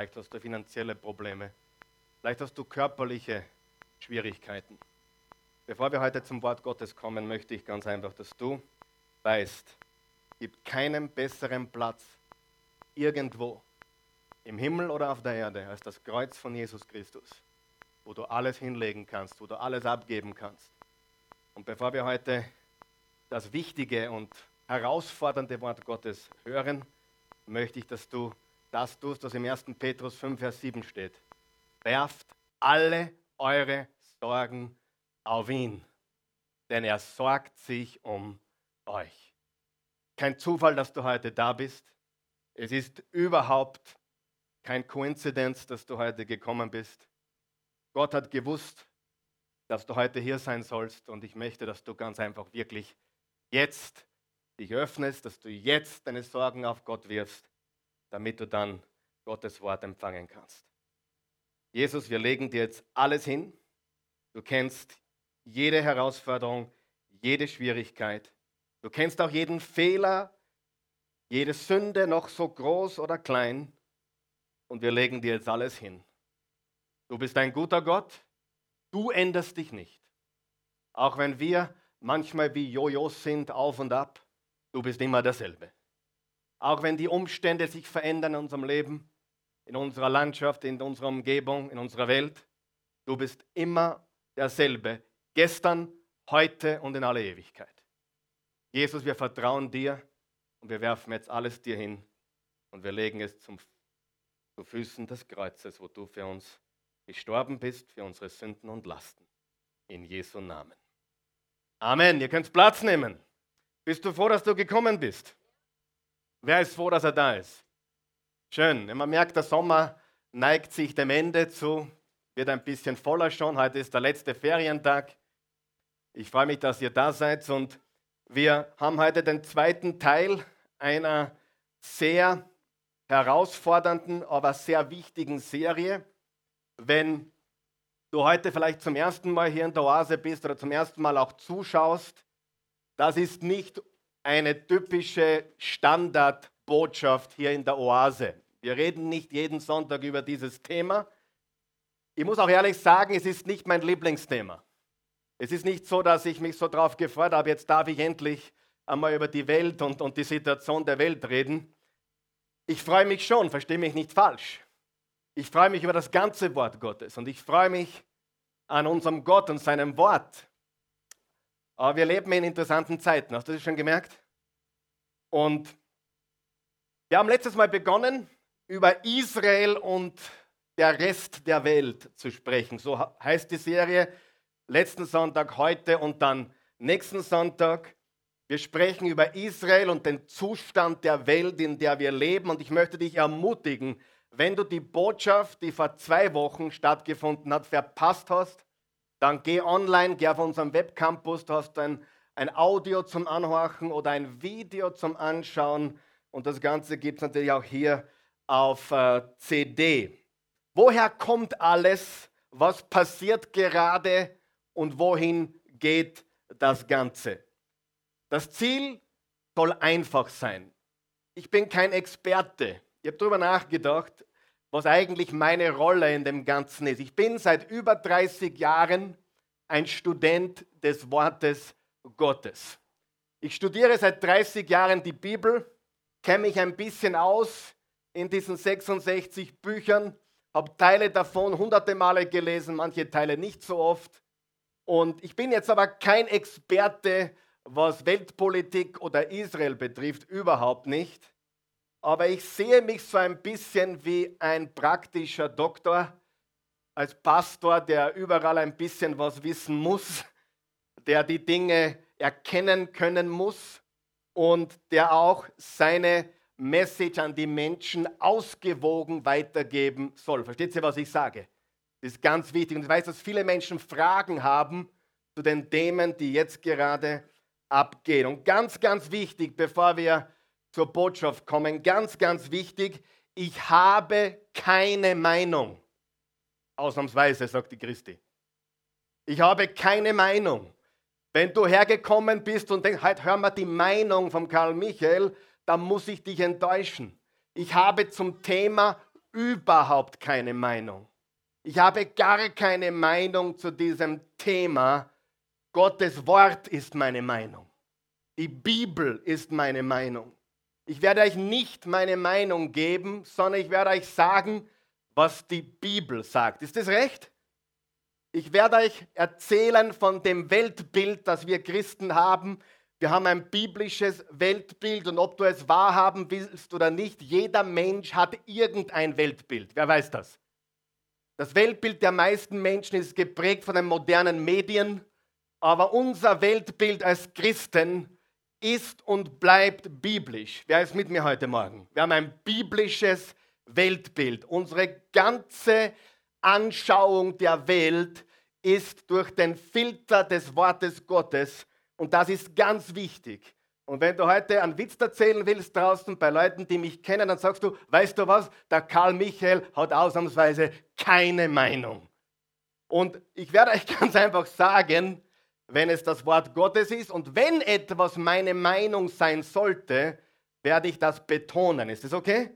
Vielleicht hast du finanzielle Probleme. Vielleicht hast du körperliche Schwierigkeiten. Bevor wir heute zum Wort Gottes kommen, möchte ich ganz einfach, dass du weißt, gibt keinen besseren Platz irgendwo im Himmel oder auf der Erde als das Kreuz von Jesus Christus, wo du alles hinlegen kannst, wo du alles abgeben kannst. Und bevor wir heute das wichtige und herausfordernde Wort Gottes hören, möchte ich, dass du das tust, was im 1. Petrus 5, Vers 7 steht. Werft alle eure Sorgen auf ihn, denn er sorgt sich um euch. Kein Zufall, dass du heute da bist. Es ist überhaupt kein Koinzidenz, dass du heute gekommen bist. Gott hat gewusst, dass du heute hier sein sollst und ich möchte, dass du ganz einfach wirklich jetzt dich öffnest, dass du jetzt deine Sorgen auf Gott wirfst, damit du dann Gottes Wort empfangen kannst. Jesus, wir legen dir jetzt alles hin. Du kennst jede Herausforderung, jede Schwierigkeit. Du kennst auch jeden Fehler, jede Sünde, noch so groß oder klein. Und wir legen dir jetzt alles hin. Du bist ein guter Gott. Du änderst dich nicht. Auch wenn wir manchmal wie Jojos sind, auf und ab, du bist immer derselbe. Auch wenn die Umstände sich verändern in unserem Leben, in unserer Landschaft, in unserer Umgebung, in unserer Welt, du bist immer derselbe. Gestern, heute und in aller Ewigkeit. Jesus, wir vertrauen dir und wir werfen jetzt alles dir hin und wir legen es zum, zu Füßen des Kreuzes, wo du für uns gestorben bist, für unsere Sünden und Lasten. In Jesu Namen. Amen. Ihr könnt Platz nehmen. Bist du froh, dass du gekommen bist? Wer ist froh, dass er da ist? Schön. Man merkt, der Sommer neigt sich dem Ende zu, wird ein bisschen voller schon. Heute ist der letzte Ferientag. Ich freue mich, dass ihr da seid und wir haben heute den zweiten Teil einer sehr herausfordernden, aber sehr wichtigen Serie. Wenn du heute vielleicht zum ersten Mal hier in der Oase bist oder zum ersten Mal auch zuschaust, das ist nicht eine typische Standardbotschaft hier in der Oase. Wir reden nicht jeden Sonntag über dieses Thema. Ich muss auch ehrlich sagen, es ist nicht mein Lieblingsthema. Es ist nicht so, dass ich mich so darauf gefreut habe, jetzt darf ich endlich einmal über die Welt und, und die Situation der Welt reden. Ich freue mich schon, verstehe mich nicht falsch. Ich freue mich über das ganze Wort Gottes und ich freue mich an unserem Gott und seinem Wort. Aber wir leben in interessanten Zeiten, hast du das schon gemerkt? Und wir haben letztes Mal begonnen, über Israel und der Rest der Welt zu sprechen. So heißt die Serie. Letzten Sonntag, heute und dann nächsten Sonntag. Wir sprechen über Israel und den Zustand der Welt, in der wir leben. Und ich möchte dich ermutigen, wenn du die Botschaft, die vor zwei Wochen stattgefunden hat, verpasst hast, dann geh online, geh auf unserem Webcampus, du hast ein, ein Audio zum Anhorchen oder ein Video zum Anschauen und das Ganze gibt es natürlich auch hier auf äh, CD. Woher kommt alles? Was passiert gerade und wohin geht das Ganze? Das Ziel soll einfach sein. Ich bin kein Experte. Ich habe darüber nachgedacht, was eigentlich meine Rolle in dem Ganzen ist. Ich bin seit über 30 Jahren ein Student des Wortes Gottes. Ich studiere seit 30 Jahren die Bibel, kenne mich ein bisschen aus in diesen 66 Büchern, habe Teile davon hunderte Male gelesen, manche Teile nicht so oft. Und ich bin jetzt aber kein Experte, was Weltpolitik oder Israel betrifft, überhaupt nicht aber ich sehe mich so ein bisschen wie ein praktischer Doktor, als Pastor, der überall ein bisschen was wissen muss, der die Dinge erkennen können muss und der auch seine Message an die Menschen ausgewogen weitergeben soll. Versteht ihr, was ich sage? Das ist ganz wichtig. Und ich weiß, dass viele Menschen Fragen haben zu den Themen, die jetzt gerade abgehen. Und ganz, ganz wichtig, bevor wir zur Botschaft kommen. Ganz, ganz wichtig. Ich habe keine Meinung. Ausnahmsweise, sagt die Christi. Ich habe keine Meinung. Wenn du hergekommen bist und denkst, heute hör mal die Meinung von Karl Michael, dann muss ich dich enttäuschen. Ich habe zum Thema überhaupt keine Meinung. Ich habe gar keine Meinung zu diesem Thema. Gottes Wort ist meine Meinung. Die Bibel ist meine Meinung. Ich werde euch nicht meine Meinung geben, sondern ich werde euch sagen, was die Bibel sagt. Ist das recht? Ich werde euch erzählen von dem Weltbild, das wir Christen haben. Wir haben ein biblisches Weltbild und ob du es wahrhaben willst oder nicht, jeder Mensch hat irgendein Weltbild. Wer weiß das? Das Weltbild der meisten Menschen ist geprägt von den modernen Medien, aber unser Weltbild als Christen ist und bleibt biblisch. Wer ist mit mir heute Morgen? Wir haben ein biblisches Weltbild. Unsere ganze Anschauung der Welt ist durch den Filter des Wortes Gottes und das ist ganz wichtig. Und wenn du heute einen Witz erzählen willst draußen bei Leuten, die mich kennen, dann sagst du, weißt du was, der Karl Michael hat ausnahmsweise keine Meinung. Und ich werde euch ganz einfach sagen, wenn es das Wort Gottes ist und wenn etwas meine Meinung sein sollte, werde ich das betonen. Ist das okay?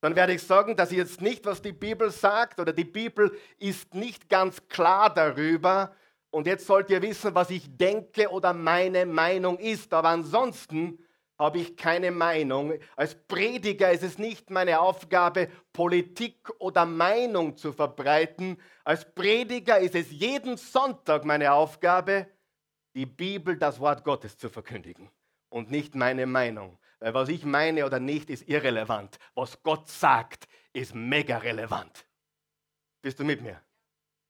Dann werde ich sagen, dass jetzt nicht, was die Bibel sagt oder die Bibel ist nicht ganz klar darüber. Und jetzt sollt ihr wissen, was ich denke oder meine Meinung ist. Aber ansonsten habe ich keine Meinung. Als Prediger ist es nicht meine Aufgabe, Politik oder Meinung zu verbreiten. Als Prediger ist es jeden Sonntag meine Aufgabe, die Bibel, das Wort Gottes zu verkündigen und nicht meine Meinung. Weil was ich meine oder nicht, ist irrelevant. Was Gott sagt, ist mega relevant. Bist du mit mir?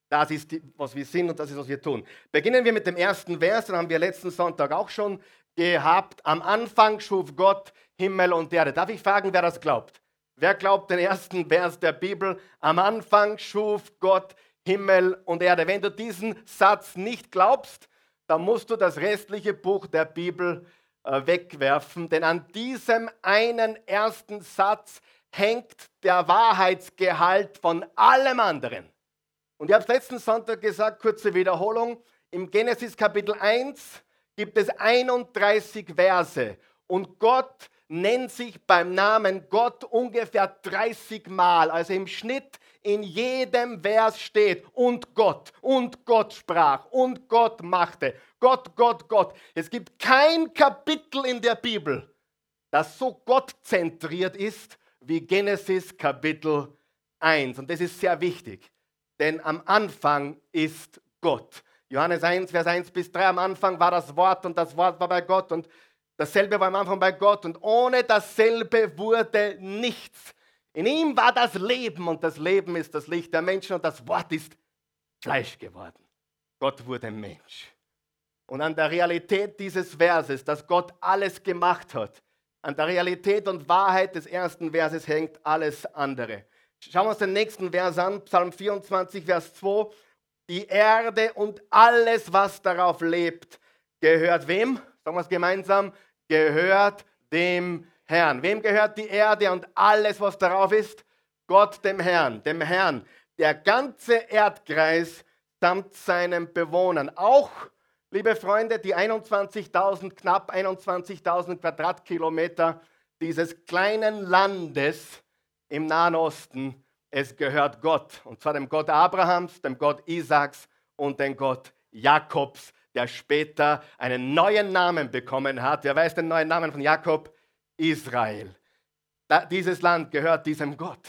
Das ist, die, was wir sind und das ist, was wir tun. Beginnen wir mit dem ersten Vers, den haben wir letzten Sonntag auch schon gehabt. Am Anfang schuf Gott Himmel und Erde. Darf ich fragen, wer das glaubt? Wer glaubt den ersten Vers der Bibel? Am Anfang schuf Gott Himmel und Erde. Wenn du diesen Satz nicht glaubst, dann musst du das restliche Buch der Bibel äh, wegwerfen, denn an diesem einen ersten Satz hängt der Wahrheitsgehalt von allem anderen. Und ich habe es letzten Sonntag gesagt, kurze Wiederholung, im Genesis Kapitel 1 gibt es 31 Verse und Gott nennt sich beim Namen Gott ungefähr 30 Mal. Also im Schnitt in jedem Vers steht und Gott und Gott sprach und Gott machte. Gott, Gott, Gott. Es gibt kein Kapitel in der Bibel, das so gottzentriert ist wie Genesis Kapitel 1. Und das ist sehr wichtig, denn am Anfang ist Gott. Johannes 1, Vers 1 bis 3, am Anfang war das Wort und das Wort war bei Gott und dasselbe war am Anfang bei Gott und ohne dasselbe wurde nichts. In ihm war das Leben und das Leben ist das Licht der Menschen und das Wort ist Fleisch geworden. Gott wurde Mensch. Und an der Realität dieses Verses, dass Gott alles gemacht hat, an der Realität und Wahrheit des ersten Verses hängt alles andere. Schauen wir uns den nächsten Vers an, Psalm 24, Vers 2. Die Erde und alles, was darauf lebt, gehört wem? Sagen wir es gemeinsam, gehört dem Herrn. Wem gehört die Erde und alles, was darauf ist? Gott, dem Herrn, dem Herrn. Der ganze Erdkreis samt seinen Bewohnern. Auch, liebe Freunde, die 21.000, knapp 21.000 Quadratkilometer dieses kleinen Landes im Nahen Osten, es gehört Gott. Und zwar dem Gott Abrahams, dem Gott Isaaks und dem Gott Jakobs, der später einen neuen Namen bekommen hat. Wer weiß den neuen Namen von Jakob? Israel. Dieses Land gehört diesem Gott.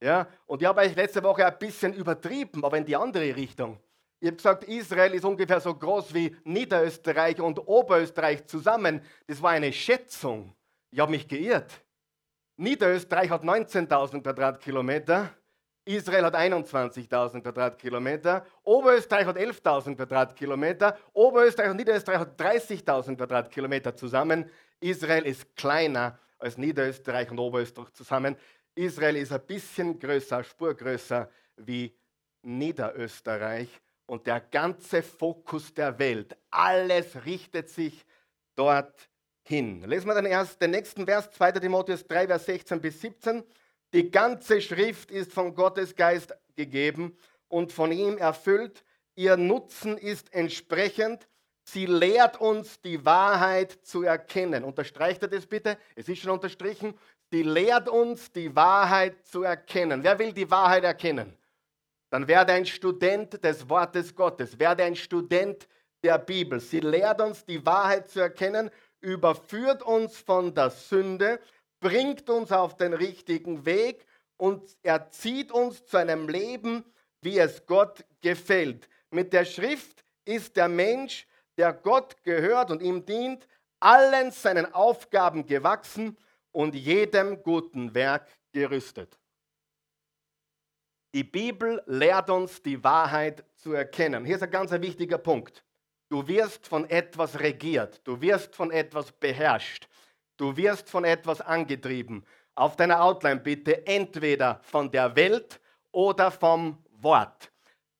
Ja? Und ich habe euch letzte Woche ein bisschen übertrieben, aber in die andere Richtung. Ich habe gesagt, Israel ist ungefähr so groß wie Niederösterreich und Oberösterreich zusammen. Das war eine Schätzung. Ich habe mich geirrt. Niederösterreich hat 19.000 Quadratkilometer, Israel hat 21.000 Quadratkilometer, Oberösterreich hat 11.000 Quadratkilometer, Oberösterreich und Niederösterreich hat 30.000 Quadratkilometer zusammen. Israel ist kleiner als Niederösterreich und Oberösterreich zusammen. Israel ist ein bisschen größer, spurgrößer wie Niederösterreich. Und der ganze Fokus der Welt, alles richtet sich dort hin. Lesen wir den, erst, den nächsten Vers, 2. Timotheus 3, Vers 16 bis 17. Die ganze Schrift ist von Gottes Geist gegeben und von ihm erfüllt. Ihr Nutzen ist entsprechend Sie lehrt uns die Wahrheit zu erkennen. Unterstreicht er das bitte? Es ist schon unterstrichen. sie lehrt uns, die Wahrheit zu erkennen. Wer will die Wahrheit erkennen? Dann werde ein Student des Wortes Gottes, werde ein Student der Bibel. Sie lehrt uns, die Wahrheit zu erkennen, überführt uns von der Sünde, bringt uns auf den richtigen Weg und erzieht uns zu einem Leben, wie es Gott gefällt. Mit der Schrift ist der Mensch, der Gott gehört und ihm dient, allen seinen Aufgaben gewachsen und jedem guten Werk gerüstet. Die Bibel lehrt uns, die Wahrheit zu erkennen. Hier ist ein ganz wichtiger Punkt. Du wirst von etwas regiert, du wirst von etwas beherrscht, du wirst von etwas angetrieben. Auf deiner Outline bitte entweder von der Welt oder vom Wort.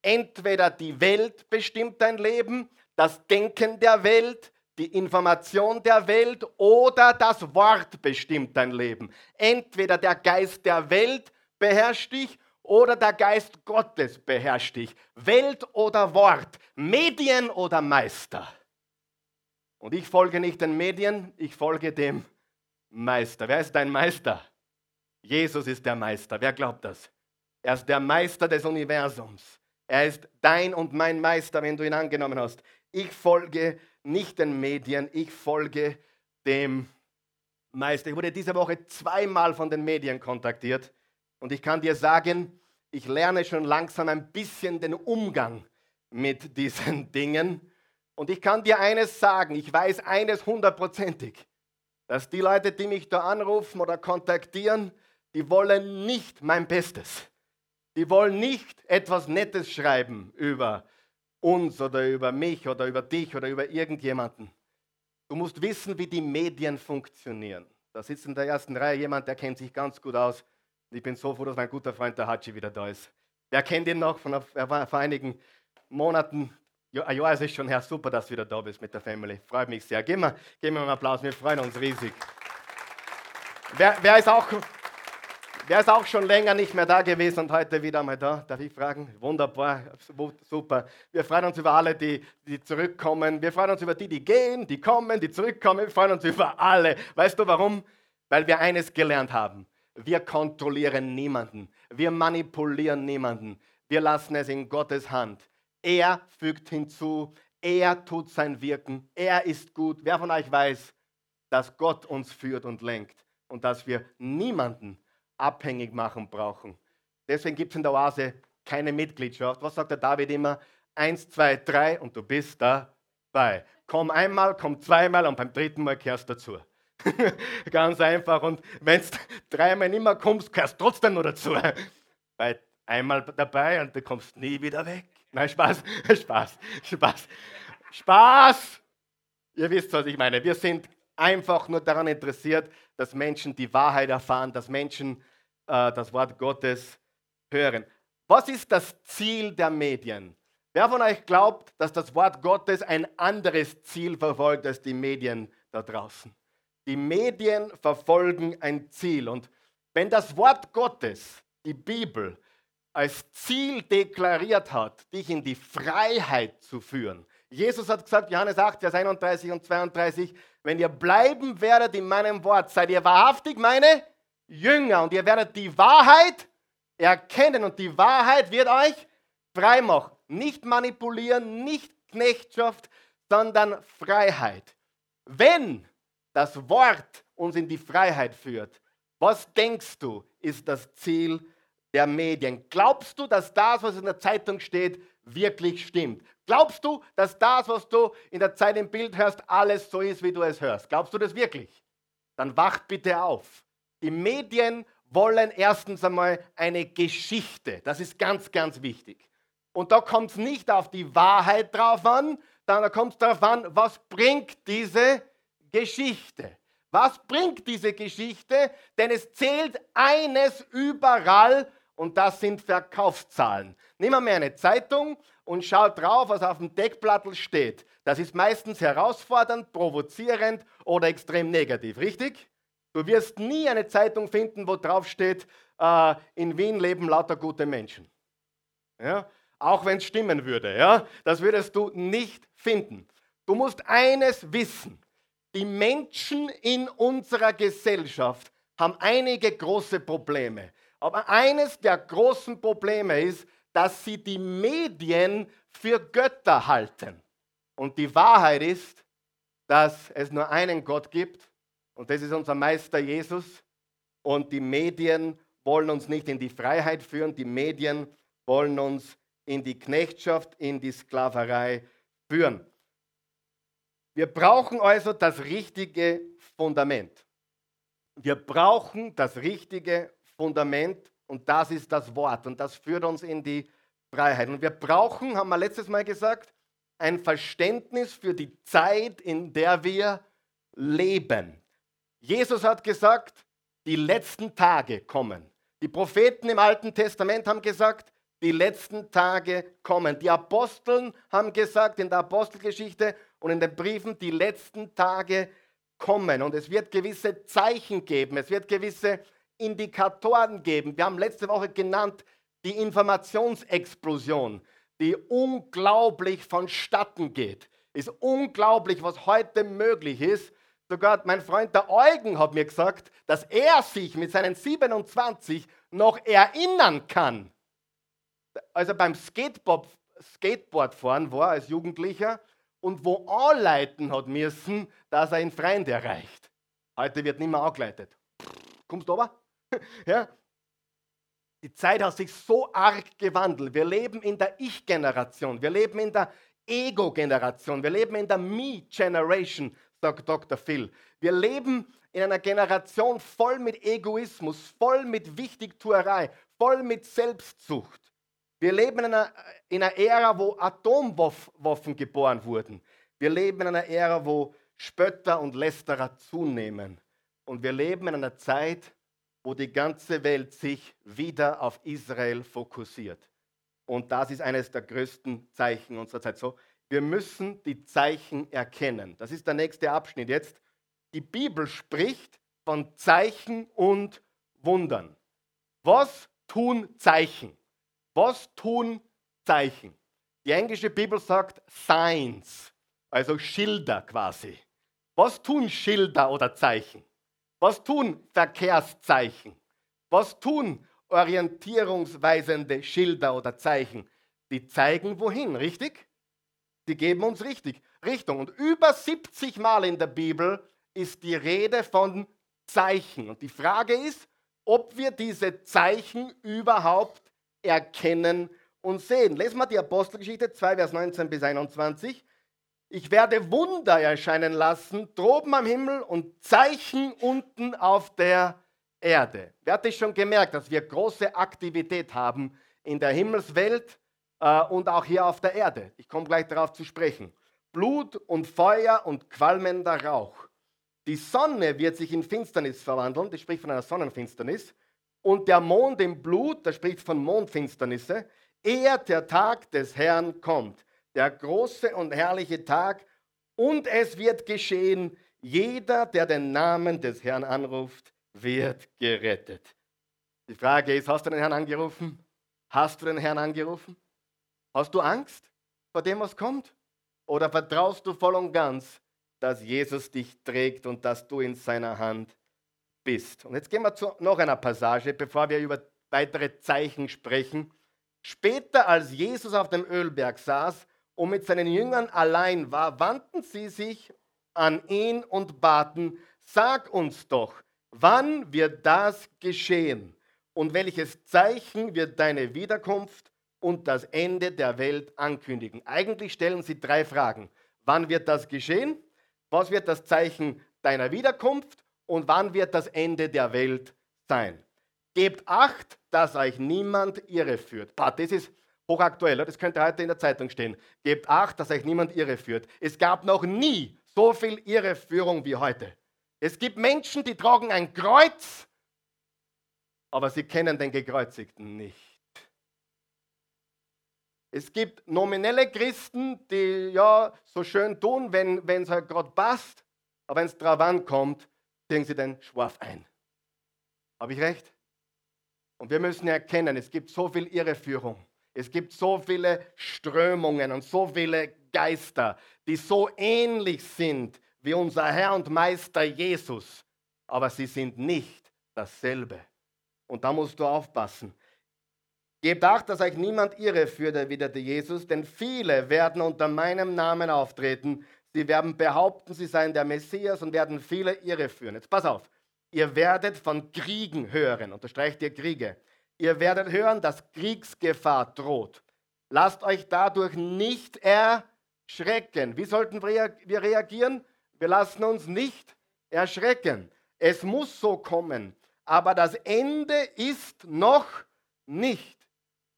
Entweder die Welt bestimmt dein Leben, das Denken der Welt, die Information der Welt oder das Wort bestimmt dein Leben. Entweder der Geist der Welt beherrscht dich oder der Geist Gottes beherrscht dich. Welt oder Wort, Medien oder Meister. Und ich folge nicht den Medien, ich folge dem Meister. Wer ist dein Meister? Jesus ist der Meister. Wer glaubt das? Er ist der Meister des Universums. Er ist dein und mein Meister, wenn du ihn angenommen hast. Ich folge nicht den Medien, ich folge dem Meister. Ich wurde diese Woche zweimal von den Medien kontaktiert und ich kann dir sagen, ich lerne schon langsam ein bisschen den Umgang mit diesen Dingen. Und ich kann dir eines sagen, ich weiß eines hundertprozentig, dass die Leute, die mich da anrufen oder kontaktieren, die wollen nicht mein Bestes. Die wollen nicht etwas Nettes schreiben über uns oder über mich oder über dich oder über irgendjemanden. Du musst wissen, wie die Medien funktionieren. Da sitzt in der ersten Reihe jemand, der kennt sich ganz gut aus. Ich bin so froh, dass mein guter Freund der Hachi wieder da ist. Wer kennt ihn noch? Von, vor einigen Monaten, ein Jahr ist es schon her, super, dass du wieder da bist mit der Family. Freut mich sehr. Gib mir, gib mir einen Applaus, wir freuen uns riesig. Wer, wer, ist auch, wer ist auch schon länger nicht mehr da gewesen und heute wieder mal da? Darf ich fragen? Wunderbar, super. Wir freuen uns über alle, die, die zurückkommen. Wir freuen uns über die, die gehen, die kommen, die zurückkommen. Wir freuen uns über alle. Weißt du warum? Weil wir eines gelernt haben. Wir kontrollieren niemanden. Wir manipulieren niemanden. Wir lassen es in Gottes Hand. Er fügt hinzu. Er tut sein Wirken. Er ist gut. Wer von euch weiß, dass Gott uns führt und lenkt und dass wir niemanden abhängig machen brauchen? Deswegen gibt es in der Oase keine Mitgliedschaft. Was sagt der David immer? Eins, zwei, drei und du bist dabei. Komm einmal, komm zweimal und beim dritten Mal kehrst du dazu. Ganz einfach. Und wenn du dreimal nicht mehr kommst, gehörst du trotzdem noch dazu. Weil einmal dabei und du kommst nie wieder weg. Nein, Spaß, Spaß, Spaß, Spaß. Ihr wisst, was ich meine. Wir sind einfach nur daran interessiert, dass Menschen die Wahrheit erfahren, dass Menschen äh, das Wort Gottes hören. Was ist das Ziel der Medien? Wer von euch glaubt, dass das Wort Gottes ein anderes Ziel verfolgt als die Medien da draußen? Die Medien verfolgen ein Ziel. Und wenn das Wort Gottes, die Bibel, als Ziel deklariert hat, dich in die Freiheit zu führen. Jesus hat gesagt, Johannes 8, Vers 31 und 32, wenn ihr bleiben werdet in meinem Wort, seid ihr wahrhaftig meine Jünger und ihr werdet die Wahrheit erkennen und die Wahrheit wird euch frei machen. Nicht manipulieren, nicht Knechtschaft, sondern Freiheit. Wenn das Wort uns in die Freiheit führt. Was denkst du, ist das Ziel der Medien? Glaubst du, dass das, was in der Zeitung steht, wirklich stimmt? Glaubst du, dass das, was du in der Zeit im Bild hörst, alles so ist, wie du es hörst? Glaubst du das wirklich? Dann wacht bitte auf. Die Medien wollen erstens einmal eine Geschichte. Das ist ganz, ganz wichtig. Und da kommt es nicht auf die Wahrheit drauf an, sondern kommt es darauf an, was bringt diese Geschichte. Was bringt diese Geschichte? Denn es zählt eines überall und das sind Verkaufszahlen. Nehmen wir eine Zeitung und schaut drauf, was auf dem Deckblattel steht. Das ist meistens herausfordernd, provozierend oder extrem negativ, richtig? Du wirst nie eine Zeitung finden, wo drauf steht, äh, in Wien leben lauter gute Menschen. Ja? Auch wenn es stimmen würde, ja? das würdest du nicht finden. Du musst eines wissen. Die Menschen in unserer Gesellschaft haben einige große Probleme. Aber eines der großen Probleme ist, dass sie die Medien für Götter halten. Und die Wahrheit ist, dass es nur einen Gott gibt und das ist unser Meister Jesus. Und die Medien wollen uns nicht in die Freiheit führen, die Medien wollen uns in die Knechtschaft, in die Sklaverei führen. Wir brauchen also das richtige Fundament. Wir brauchen das richtige Fundament und das ist das Wort und das führt uns in die Freiheit. Und wir brauchen, haben wir letztes Mal gesagt, ein Verständnis für die Zeit, in der wir leben. Jesus hat gesagt, die letzten Tage kommen. Die Propheten im Alten Testament haben gesagt, die letzten Tage kommen. Die Aposteln haben gesagt in der Apostelgeschichte und in den Briefen, die letzten Tage kommen. Und es wird gewisse Zeichen geben, es wird gewisse Indikatoren geben. Wir haben letzte Woche genannt die Informationsexplosion, die unglaublich vonstatten geht. Ist unglaublich, was heute möglich ist. Sogar mein Freund der Eugen hat mir gesagt, dass er sich mit seinen 27 noch erinnern kann, als er beim Skateboard, Skateboardfahren war als Jugendlicher und wo anleiten hat müssen, dass er in Freund erreicht. Heute wird nicht mehr angeleitet. Kommst du aber? ja? Die Zeit hat sich so arg gewandelt. Wir leben in der Ich-Generation. Wir leben in der Ego-Generation. Wir leben in der Me-Generation, sagt Dr. Phil. Wir leben in einer Generation voll mit Egoismus, voll mit Wichtigtuerei, voll mit Selbstsucht. Wir leben in einer, in einer Ära, wo Atomwaffen geboren wurden. Wir leben in einer Ära, wo Spötter und Lästerer zunehmen. Und wir leben in einer Zeit, wo die ganze Welt sich wieder auf Israel fokussiert. Und das ist eines der größten Zeichen unserer Zeit. So, wir müssen die Zeichen erkennen. Das ist der nächste Abschnitt jetzt. Die Bibel spricht von Zeichen und Wundern. Was tun Zeichen? Was tun Zeichen? Die englische Bibel sagt Signs, also Schilder quasi. Was tun Schilder oder Zeichen? Was tun Verkehrszeichen? Was tun orientierungsweisende Schilder oder Zeichen? Die zeigen wohin, richtig? Die geben uns richtig Richtung. Und über 70 Mal in der Bibel ist die Rede von Zeichen. Und die Frage ist, ob wir diese Zeichen überhaupt erkennen und sehen. Lesen wir die Apostelgeschichte 2, Vers 19 bis 21. Ich werde Wunder erscheinen lassen, droben am Himmel und Zeichen unten auf der Erde. Wer hat es schon gemerkt, dass wir große Aktivität haben in der Himmelswelt äh, und auch hier auf der Erde? Ich komme gleich darauf zu sprechen. Blut und Feuer und qualmender Rauch. Die Sonne wird sich in Finsternis verwandeln, das spricht von einer Sonnenfinsternis und der Mond im Blut, das spricht von Mondfinsternisse, ehe der Tag des Herrn kommt, der große und herrliche Tag, und es wird geschehen, jeder, der den Namen des Herrn anruft, wird gerettet. Die Frage ist, hast du den Herrn angerufen? Hast du den Herrn angerufen? Hast du Angst vor dem, was kommt? Oder vertraust du voll und ganz, dass Jesus dich trägt und dass du in seiner Hand bist? Und jetzt gehen wir zu noch einer Passage, bevor wir über weitere Zeichen sprechen. Später, als Jesus auf dem Ölberg saß und mit seinen Jüngern allein war, wandten sie sich an ihn und baten, sag uns doch, wann wird das geschehen? Und welches Zeichen wird deine Wiederkunft und das Ende der Welt ankündigen? Eigentlich stellen sie drei Fragen. Wann wird das geschehen? Was wird das Zeichen deiner Wiederkunft? und wann wird das Ende der Welt sein? Gebt acht, dass euch niemand irreführt. Bah, das ist hochaktuell, das könnte heute in der Zeitung stehen. Gebt acht, dass euch niemand irreführt. Es gab noch nie so viel Irreführung wie heute. Es gibt Menschen, die tragen ein Kreuz, aber sie kennen den Gekreuzigten nicht. Es gibt nominelle Christen, die ja so schön tun, wenn es halt gerade passt, aber wenn es drauf ankommt, ziehen sie den Schwarf ein. Habe ich recht? Und wir müssen erkennen, es gibt so viel Irreführung. Es gibt so viele Strömungen und so viele Geister, die so ähnlich sind wie unser Herr und Meister Jesus. Aber sie sind nicht dasselbe. Und da musst du aufpassen. Gebt acht, dass euch niemand irreführt, erwiderte Jesus, denn viele werden unter meinem Namen auftreten. Sie werden behaupten, sie seien der Messias und werden viele irreführen. Jetzt pass auf. Ihr werdet von Kriegen hören. Unterstreicht ihr Kriege. Ihr werdet hören, dass Kriegsgefahr droht. Lasst euch dadurch nicht erschrecken. Wie sollten wir reagieren? Wir lassen uns nicht erschrecken. Es muss so kommen. Aber das Ende ist noch nicht.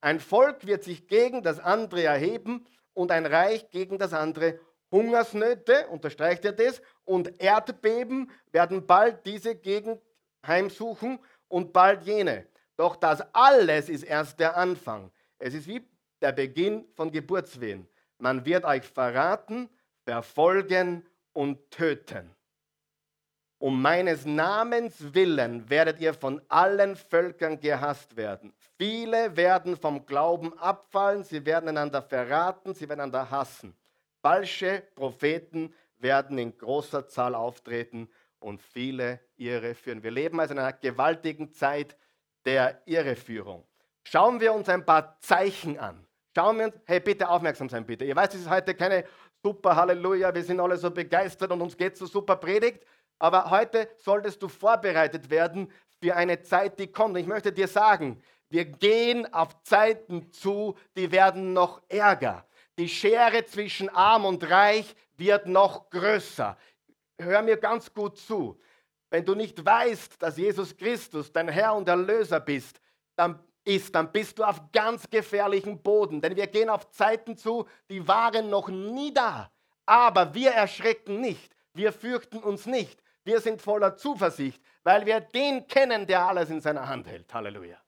Ein Volk wird sich gegen das andere erheben und ein Reich gegen das andere. Hungersnöte, unterstreicht er das, und Erdbeben werden bald diese Gegend heimsuchen und bald jene. Doch das alles ist erst der Anfang. Es ist wie der Beginn von Geburtswehen. Man wird euch verraten, verfolgen und töten. Um meines Namens willen werdet ihr von allen Völkern gehasst werden. Viele werden vom Glauben abfallen, sie werden einander verraten, sie werden einander hassen. Falsche Propheten werden in großer Zahl auftreten und viele irreführen. Wir leben also in einer gewaltigen Zeit der Irreführung. Schauen wir uns ein paar Zeichen an. Schauen wir uns, hey, bitte aufmerksam sein, bitte. Ihr weißt, es ist heute keine super Halleluja, wir sind alle so begeistert und uns geht so super Predigt. Aber heute solltest du vorbereitet werden für eine Zeit, die kommt. Ich möchte dir sagen, wir gehen auf Zeiten zu, die werden noch ärger. Die Schere zwischen arm und reich wird noch größer. Hör mir ganz gut zu. Wenn du nicht weißt, dass Jesus Christus dein Herr und Erlöser bist, dann ist, dann bist du auf ganz gefährlichen Boden. Denn wir gehen auf Zeiten zu, die waren noch nie da. Aber wir erschrecken nicht. Wir fürchten uns nicht. Wir sind voller Zuversicht, weil wir den kennen, der alles in seiner Hand hält. Halleluja.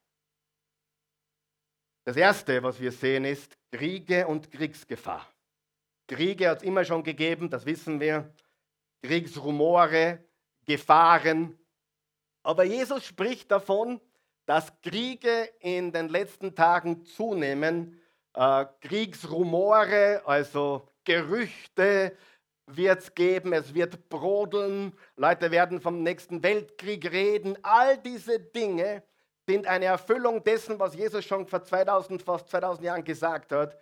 Das Erste, was wir sehen, ist Kriege und Kriegsgefahr. Kriege hat es immer schon gegeben, das wissen wir. Kriegsrumore, Gefahren. Aber Jesus spricht davon, dass Kriege in den letzten Tagen zunehmen. Äh, Kriegsrumore, also Gerüchte wird es geben, es wird brodeln, Leute werden vom nächsten Weltkrieg reden. All diese Dinge sind eine Erfüllung dessen, was Jesus schon vor 2000, fast 2000 Jahren gesagt hat.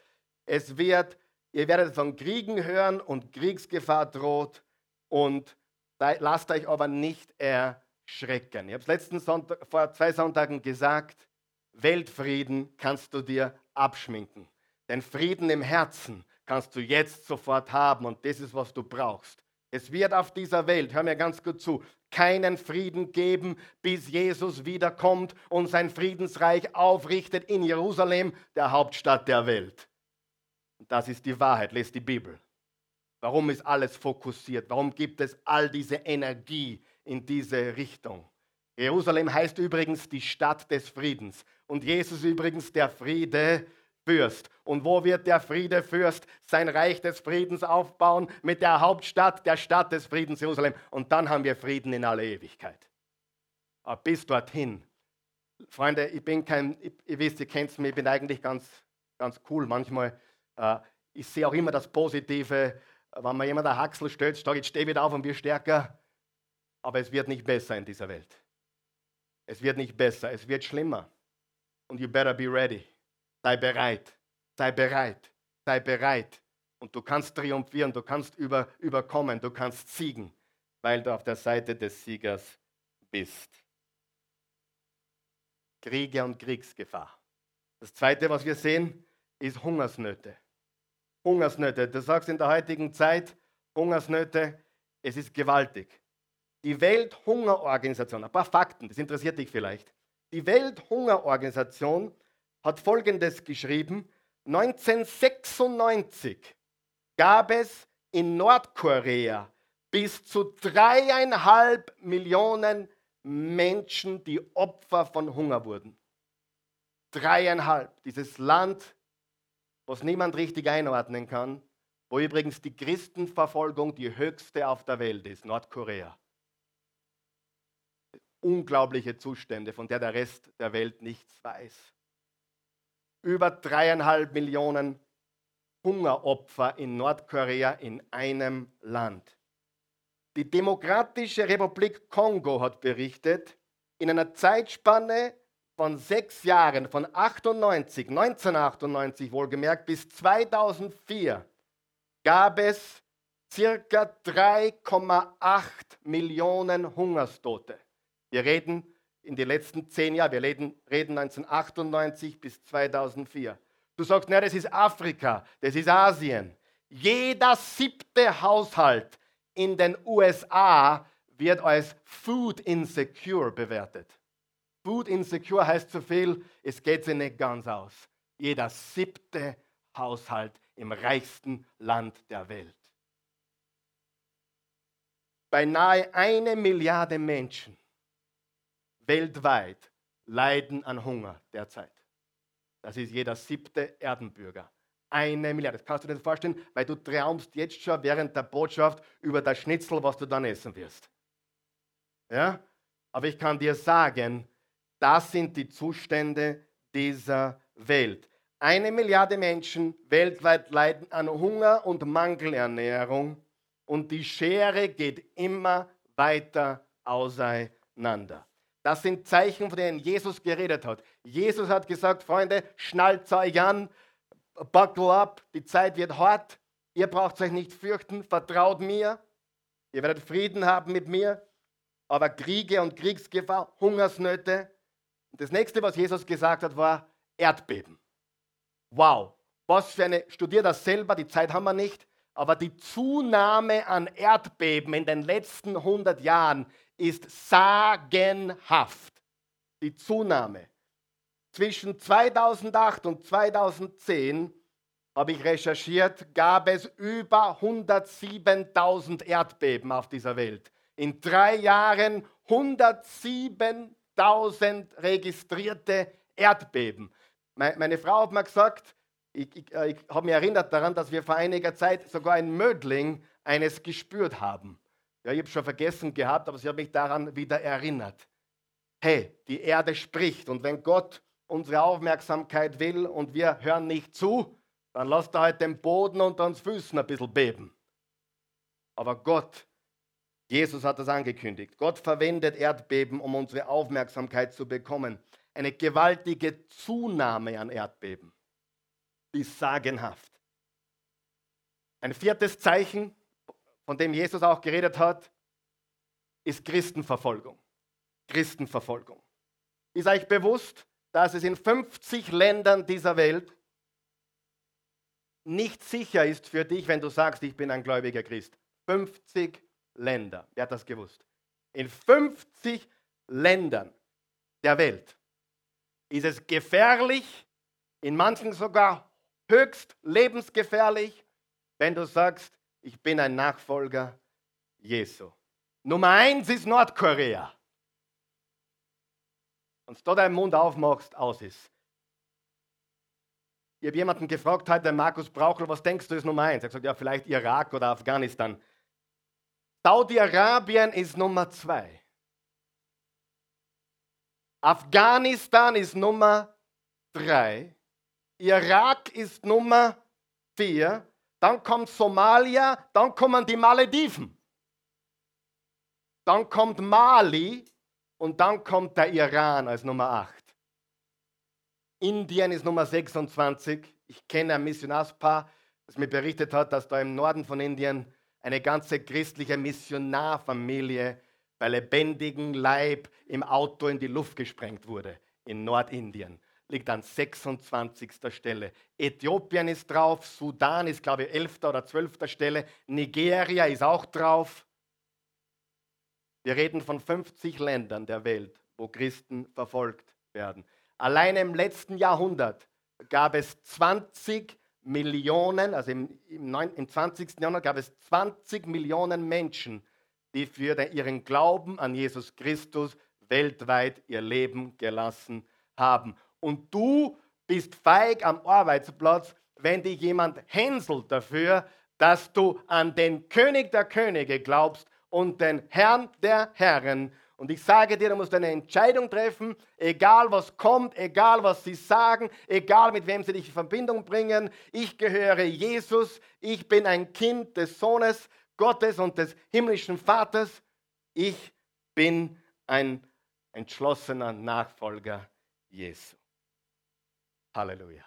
Es wird, ihr werdet von Kriegen hören und Kriegsgefahr droht und lasst euch aber nicht erschrecken. Ich habe es letzten Sonntag, vor zwei Sonntagen gesagt, Weltfrieden kannst du dir abschminken. Den Frieden im Herzen kannst du jetzt sofort haben und das ist, was du brauchst. Es wird auf dieser Welt, hör mir ganz gut zu, keinen Frieden geben, bis Jesus wiederkommt und sein Friedensreich aufrichtet in Jerusalem, der Hauptstadt der Welt. Das ist die Wahrheit, lest die Bibel. Warum ist alles fokussiert? Warum gibt es all diese Energie in diese Richtung? Jerusalem heißt übrigens die Stadt des Friedens und Jesus übrigens der Friede Fürst. Und wo wird der Friedefürst sein Reich des Friedens aufbauen? Mit der Hauptstadt, der Stadt des Friedens Jerusalem. Und dann haben wir Frieden in aller Ewigkeit. Aber bis dorthin, Freunde, ich bin kein, ihr wisst, ihr kennt mich, ich bin eigentlich ganz, ganz cool manchmal. Äh, ich sehe auch immer das Positive. Wenn mir jemand der Haxel stellt, sage ich, steh wieder auf und wir stärker. Aber es wird nicht besser in dieser Welt. Es wird nicht besser, es wird schlimmer. Und you better be ready. Sei bereit, sei bereit, sei bereit. Und du kannst triumphieren, du kannst über, überkommen, du kannst siegen, weil du auf der Seite des Siegers bist. Kriege und Kriegsgefahr. Das Zweite, was wir sehen, ist Hungersnöte. Hungersnöte. Du sagst in der heutigen Zeit, Hungersnöte, es ist gewaltig. Die Welthungerorganisation, ein paar Fakten, das interessiert dich vielleicht. Die Welthungerorganisation hat Folgendes geschrieben. 1996 gab es in Nordkorea bis zu dreieinhalb Millionen Menschen, die Opfer von Hunger wurden. Dreieinhalb. Dieses Land, was niemand richtig einordnen kann, wo übrigens die Christenverfolgung die höchste auf der Welt ist, Nordkorea. Unglaubliche Zustände, von der der Rest der Welt nichts weiß über dreieinhalb Millionen Hungeropfer in Nordkorea in einem Land. Die Demokratische Republik Kongo hat berichtet, in einer Zeitspanne von sechs Jahren, von 98, 1998 wohlgemerkt, bis 2004, gab es circa 3,8 Millionen Hungerstote. Wir reden in den letzten zehn Jahren, wir reden, reden 1998 bis 2004. Du sagst, nein, das ist Afrika, das ist Asien. Jeder siebte Haushalt in den USA wird als Food Insecure bewertet. Food insecure heißt so viel, es geht sich nicht ganz aus. Jeder siebte Haushalt im reichsten Land der Welt. Beinahe eine Milliarde Menschen weltweit leiden an Hunger derzeit. Das ist jeder siebte Erdenbürger. Eine Milliarde. Das kannst du dir vorstellen, weil du traumst jetzt schon während der Botschaft über das Schnitzel, was du dann essen wirst. Ja? Aber ich kann dir sagen, das sind die Zustände dieser Welt. Eine Milliarde Menschen weltweit leiden an Hunger und Mangelernährung und die Schere geht immer weiter auseinander. Das sind Zeichen, von denen Jesus geredet hat. Jesus hat gesagt, Freunde, schnallt euch an, buckle up, die Zeit wird hart, ihr braucht euch nicht fürchten, vertraut mir, ihr werdet Frieden haben mit mir, aber Kriege und Kriegsgefahr, Hungersnöte, das nächste, was Jesus gesagt hat, war Erdbeben. Wow, was für eine, studier das selber, die Zeit haben wir nicht, aber die Zunahme an Erdbeben in den letzten 100 Jahren ist sagenhaft. Die Zunahme. Zwischen 2008 und 2010 habe ich recherchiert, gab es über 107.000 Erdbeben auf dieser Welt. In drei Jahren 107 1000 registrierte Erdbeben. Meine Frau hat mir gesagt, ich, ich, äh, ich habe mich erinnert daran, dass wir vor einiger Zeit sogar in Mödling eines gespürt haben. Ja, ich habe schon vergessen gehabt, aber sie hat mich daran wieder erinnert. Hey, die Erde spricht und wenn Gott unsere Aufmerksamkeit will und wir hören nicht zu, dann lasst er halt den Boden unter uns Füßen ein bisschen beben. Aber Gott Jesus hat das angekündigt. Gott verwendet Erdbeben, um unsere Aufmerksamkeit zu bekommen. Eine gewaltige Zunahme an Erdbeben. Die ist sagenhaft. Ein viertes Zeichen, von dem Jesus auch geredet hat, ist Christenverfolgung. Christenverfolgung. Ist euch bewusst, dass es in 50 Ländern dieser Welt nicht sicher ist für dich, wenn du sagst, ich bin ein gläubiger Christ. 50 Länder. Wer hat das gewusst? In 50 Ländern der Welt ist es gefährlich, in manchen sogar höchst lebensgefährlich, wenn du sagst, ich bin ein Nachfolger Jesu. Nummer eins ist Nordkorea. Und du deinen Mund aufmachst, aus ist. Ich habe jemanden gefragt heute, Markus Brauchel, was denkst du ist Nummer eins? Er hat gesagt, ja, vielleicht Irak oder Afghanistan. Saudi-Arabien ist Nummer zwei. Afghanistan ist Nummer drei. Irak ist Nummer vier. Dann kommt Somalia, dann kommen die Malediven. Dann kommt Mali und dann kommt der Iran als Nummer 8. Indien ist Nummer 26. Ich kenne ein Missionarspaar, das mir berichtet hat, dass da im Norden von Indien eine ganze christliche Missionarfamilie bei lebendigem Leib im Auto in die Luft gesprengt wurde in Nordindien. Liegt an 26. Stelle. Äthiopien ist drauf, Sudan ist, glaube ich, 11. oder 12. Stelle, Nigeria ist auch drauf. Wir reden von 50 Ländern der Welt, wo Christen verfolgt werden. Allein im letzten Jahrhundert gab es 20 Millionen, also im, im, 9, im 20. Jahrhundert gab es 20 Millionen Menschen, die für ihren Glauben an Jesus Christus weltweit ihr Leben gelassen haben. Und du bist feig am Arbeitsplatz, wenn dich jemand hänselt dafür, dass du an den König der Könige glaubst und den Herrn der Herren und ich sage dir, du musst eine Entscheidung treffen, egal was kommt, egal was sie sagen, egal mit wem sie dich in Verbindung bringen. Ich gehöre Jesus, ich bin ein Kind des Sohnes Gottes und des himmlischen Vaters. Ich bin ein entschlossener Nachfolger Jesu. Halleluja.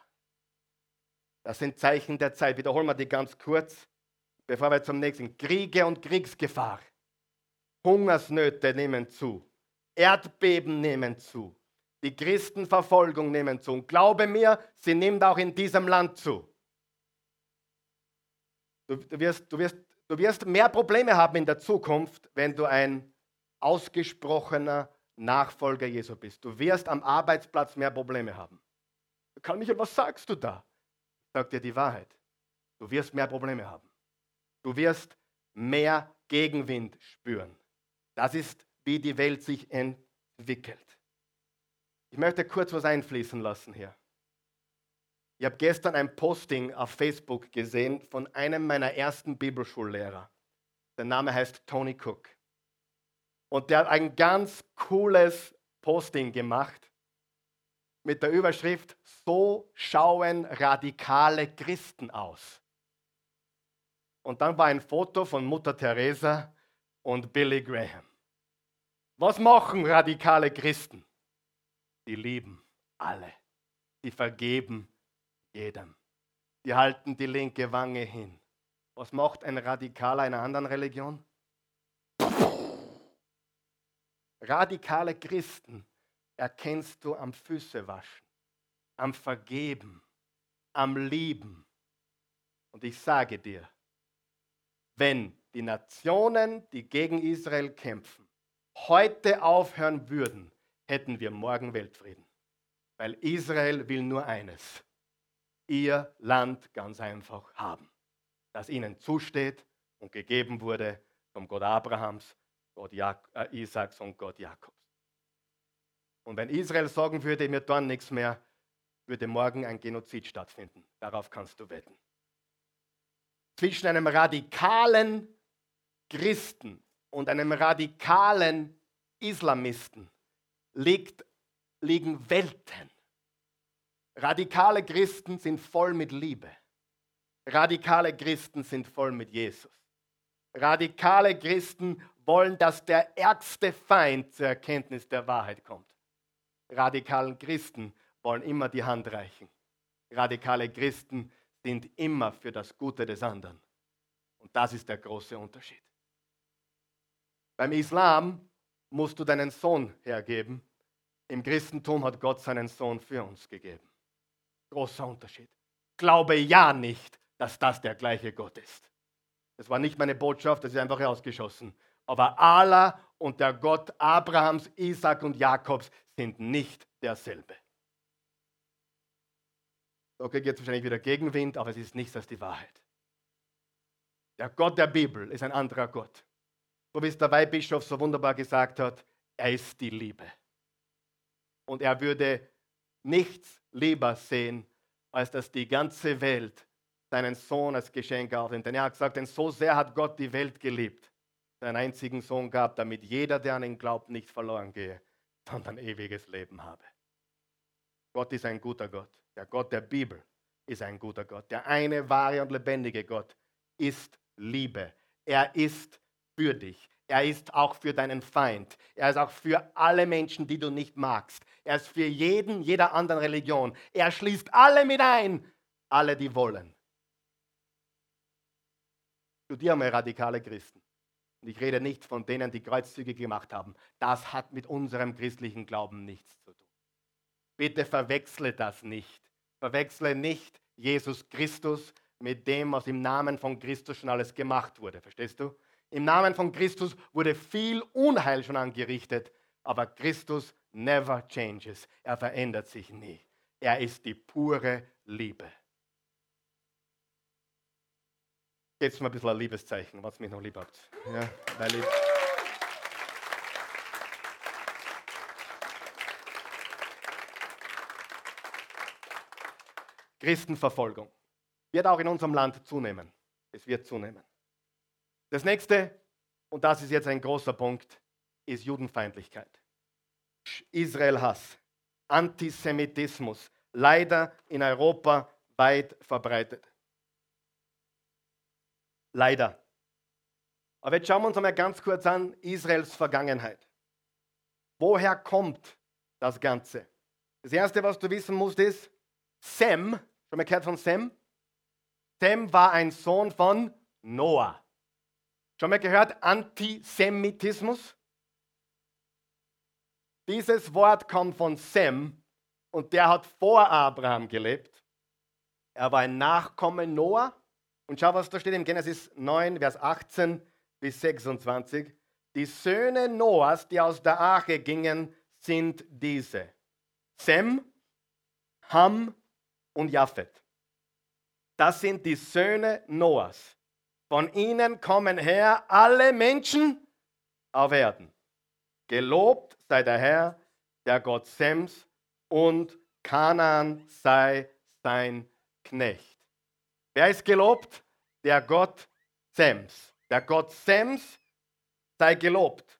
Das sind Zeichen der Zeit. Wiederholen wir die ganz kurz, bevor wir zum nächsten. Kriege und Kriegsgefahr. Hungersnöte nehmen zu. Erdbeben nehmen zu. Die Christenverfolgung nehmen zu. Und glaube mir, sie nimmt auch in diesem Land zu. Du, du, wirst, du, wirst, du wirst mehr Probleme haben in der Zukunft, wenn du ein ausgesprochener Nachfolger Jesu bist. Du wirst am Arbeitsplatz mehr Probleme haben. Kann Michael, was sagst du da? Sag dir die Wahrheit. Du wirst mehr Probleme haben. Du wirst mehr Gegenwind spüren. Das ist, wie die Welt sich entwickelt. Ich möchte kurz was einfließen lassen hier. Ich habe gestern ein Posting auf Facebook gesehen von einem meiner ersten Bibelschullehrer. Der Name heißt Tony Cook. Und der hat ein ganz cooles Posting gemacht mit der Überschrift So schauen radikale Christen aus. Und dann war ein Foto von Mutter Teresa und Billy Graham. Was machen radikale Christen? Die lieben alle. Die vergeben jedem. Die halten die linke Wange hin. Was macht ein Radikaler einer anderen Religion? Radikale Christen erkennst du am Füßewaschen, am Vergeben, am Lieben. Und ich sage dir, wenn die Nationen, die gegen Israel kämpfen, heute aufhören würden, hätten wir morgen Weltfrieden. Weil Israel will nur eines, ihr Land ganz einfach haben, das ihnen zusteht und gegeben wurde vom Gott Abrahams, Gott Jak äh, Isaaks und Gott Jakobs. Und wenn Israel sagen würde, wir tun nichts mehr, würde morgen ein Genozid stattfinden. Darauf kannst du wetten. Zwischen einem radikalen Christen und einem radikalen Islamisten liegt, liegen Welten. Radikale Christen sind voll mit Liebe. Radikale Christen sind voll mit Jesus. Radikale Christen wollen, dass der ärgste Feind zur Erkenntnis der Wahrheit kommt. Radikalen Christen wollen immer die Hand reichen. Radikale Christen sind immer für das Gute des anderen. Und das ist der große Unterschied. Beim Islam musst du deinen Sohn hergeben. Im Christentum hat Gott seinen Sohn für uns gegeben. Großer Unterschied. Glaube ja nicht, dass das der gleiche Gott ist. Das war nicht meine Botschaft, das ist einfach rausgeschossen. Aber Allah und der Gott Abrahams, Isaac und Jakobs sind nicht derselbe. Okay, jetzt wahrscheinlich wieder Gegenwind, aber es ist nichts als die Wahrheit. Der Gott der Bibel ist ein anderer Gott. So wie es der Weihbischof so wunderbar gesagt hat, er ist die Liebe. Und er würde nichts lieber sehen, als dass die ganze Welt seinen Sohn als Geschenk aufnimmt. Denn er hat gesagt, denn so sehr hat Gott die Welt geliebt, seinen einzigen Sohn gab, damit jeder, der an ihn glaubt, nicht verloren gehe, sondern ewiges Leben habe. Gott ist ein guter Gott. Der Gott der Bibel ist ein guter Gott. Der eine wahre und lebendige Gott ist Liebe. Er ist für dich. Er ist auch für deinen Feind. Er ist auch für alle Menschen, die du nicht magst. Er ist für jeden, jeder anderen Religion. Er schließt alle mit ein, alle, die wollen. Studiere mal radikale Christen. Und ich rede nicht von denen, die Kreuzzüge gemacht haben. Das hat mit unserem christlichen Glauben nichts zu tun. Bitte verwechsle das nicht. Verwechsle nicht Jesus Christus mit dem, was im Namen von Christus schon alles gemacht wurde. Verstehst du? Im Namen von Christus wurde viel Unheil schon angerichtet, aber Christus never changes. Er verändert sich nie. Er ist die pure Liebe. Jetzt mal ein bisschen ein Liebeszeichen, was mich noch lieb habt. Ja, weil ich Christenverfolgung wird auch in unserem Land zunehmen. Es wird zunehmen. Das nächste, und das ist jetzt ein großer Punkt, ist Judenfeindlichkeit. Israel-Hass, Antisemitismus, leider in Europa weit verbreitet. Leider. Aber jetzt schauen wir uns einmal ganz kurz an Israels Vergangenheit. woher kommt das Ganze? Das Erste, was du wissen musst, ist, Sem, schon mal gehört von Sem? Sem war ein Sohn von Noah. Schon mal gehört Antisemitismus? Dieses Wort kommt von Sem und der hat vor Abraham gelebt. Er war ein Nachkomme Noah. Und schau, was da steht in Genesis 9, Vers 18 bis 26. Die Söhne Noahs, die aus der Arche gingen, sind diese. Sem, Ham und Japhet. Das sind die Söhne Noahs. Von ihnen kommen her alle Menschen auf Erden. Gelobt sei der Herr, der Gott Sems, und Kanaan sei sein Knecht. Wer ist gelobt? Der Gott Sems. Der Gott Sems sei gelobt.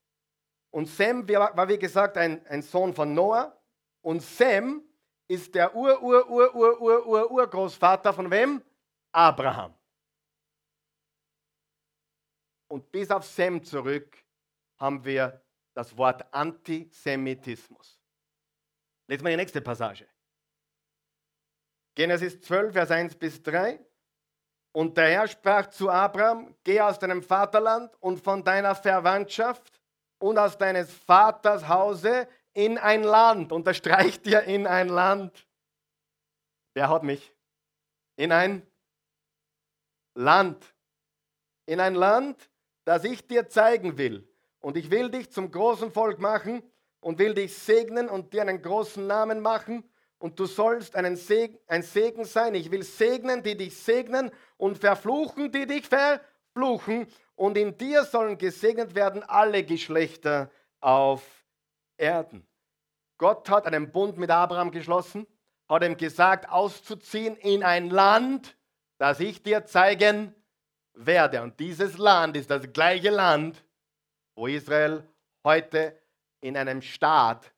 Und Sem war, wie gesagt, ein, ein Sohn von Noah. Und Sem ist der Ur-Ur-Ur-Ur-Ur-Ur-Urgroßvater von wem? Abraham. Und bis auf Sem zurück haben wir das Wort Antisemitismus. Lesen wir die nächste Passage. Genesis 12, Vers 1 bis 3. Und der Herr sprach zu Abraham, geh aus deinem Vaterland und von deiner Verwandtschaft und aus deines Vaters Hause in ein Land. Unterstreicht dir in ein Land. Wer hat mich? In ein Land. In ein Land, das ich dir zeigen will. Und ich will dich zum großen Volk machen und will dich segnen und dir einen großen Namen machen. Und du sollst einen Segen, ein Segen sein. Ich will segnen, die dich segnen und verfluchen, die dich verfluchen. Und in dir sollen gesegnet werden alle Geschlechter auf Erden. Gott hat einen Bund mit Abraham geschlossen, hat ihm gesagt, auszuziehen in ein Land, das ich dir zeigen werde. Und dieses Land ist das gleiche Land, wo Israel heute in einem Staat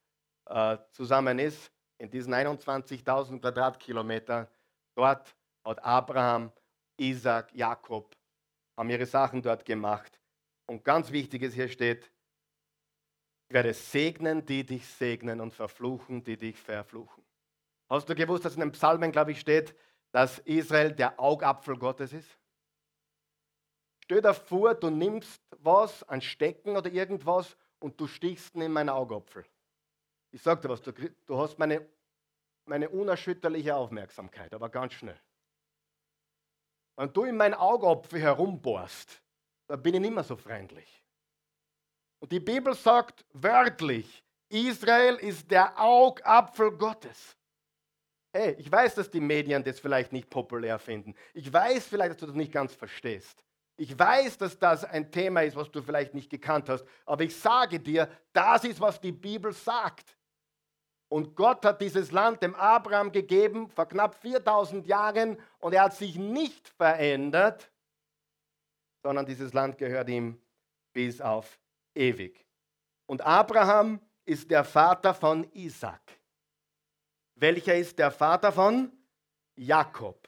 äh, zusammen ist, in diesen 21.000 Quadratkilometern. Dort hat Abraham, Isaac, Jakob, haben ihre Sachen dort gemacht. Und ganz wichtig ist, hier steht, ich werde segnen, die dich segnen und verfluchen, die dich verfluchen. Hast du gewusst, dass in den Psalmen, glaube ich, steht, dass Israel der Augapfel Gottes ist? Stell dir vor, du nimmst was, ein Stecken oder irgendwas und du stichst in meinen Augapfel. Ich sag dir was, du, du hast meine, meine unerschütterliche Aufmerksamkeit, aber ganz schnell. Wenn du in meinen Augapfel herumbohrst, dann bin ich nicht mehr so freundlich. Und die Bibel sagt wörtlich, Israel ist der Augapfel Gottes. Hey, ich weiß, dass die Medien das vielleicht nicht populär finden. Ich weiß vielleicht, dass du das nicht ganz verstehst. Ich weiß, dass das ein Thema ist, was du vielleicht nicht gekannt hast, aber ich sage dir, das ist, was die Bibel sagt. Und Gott hat dieses Land dem Abraham gegeben vor knapp 4000 Jahren und er hat sich nicht verändert, sondern dieses Land gehört ihm bis auf ewig. Und Abraham ist der Vater von Isaac. Welcher ist der Vater von Jakob?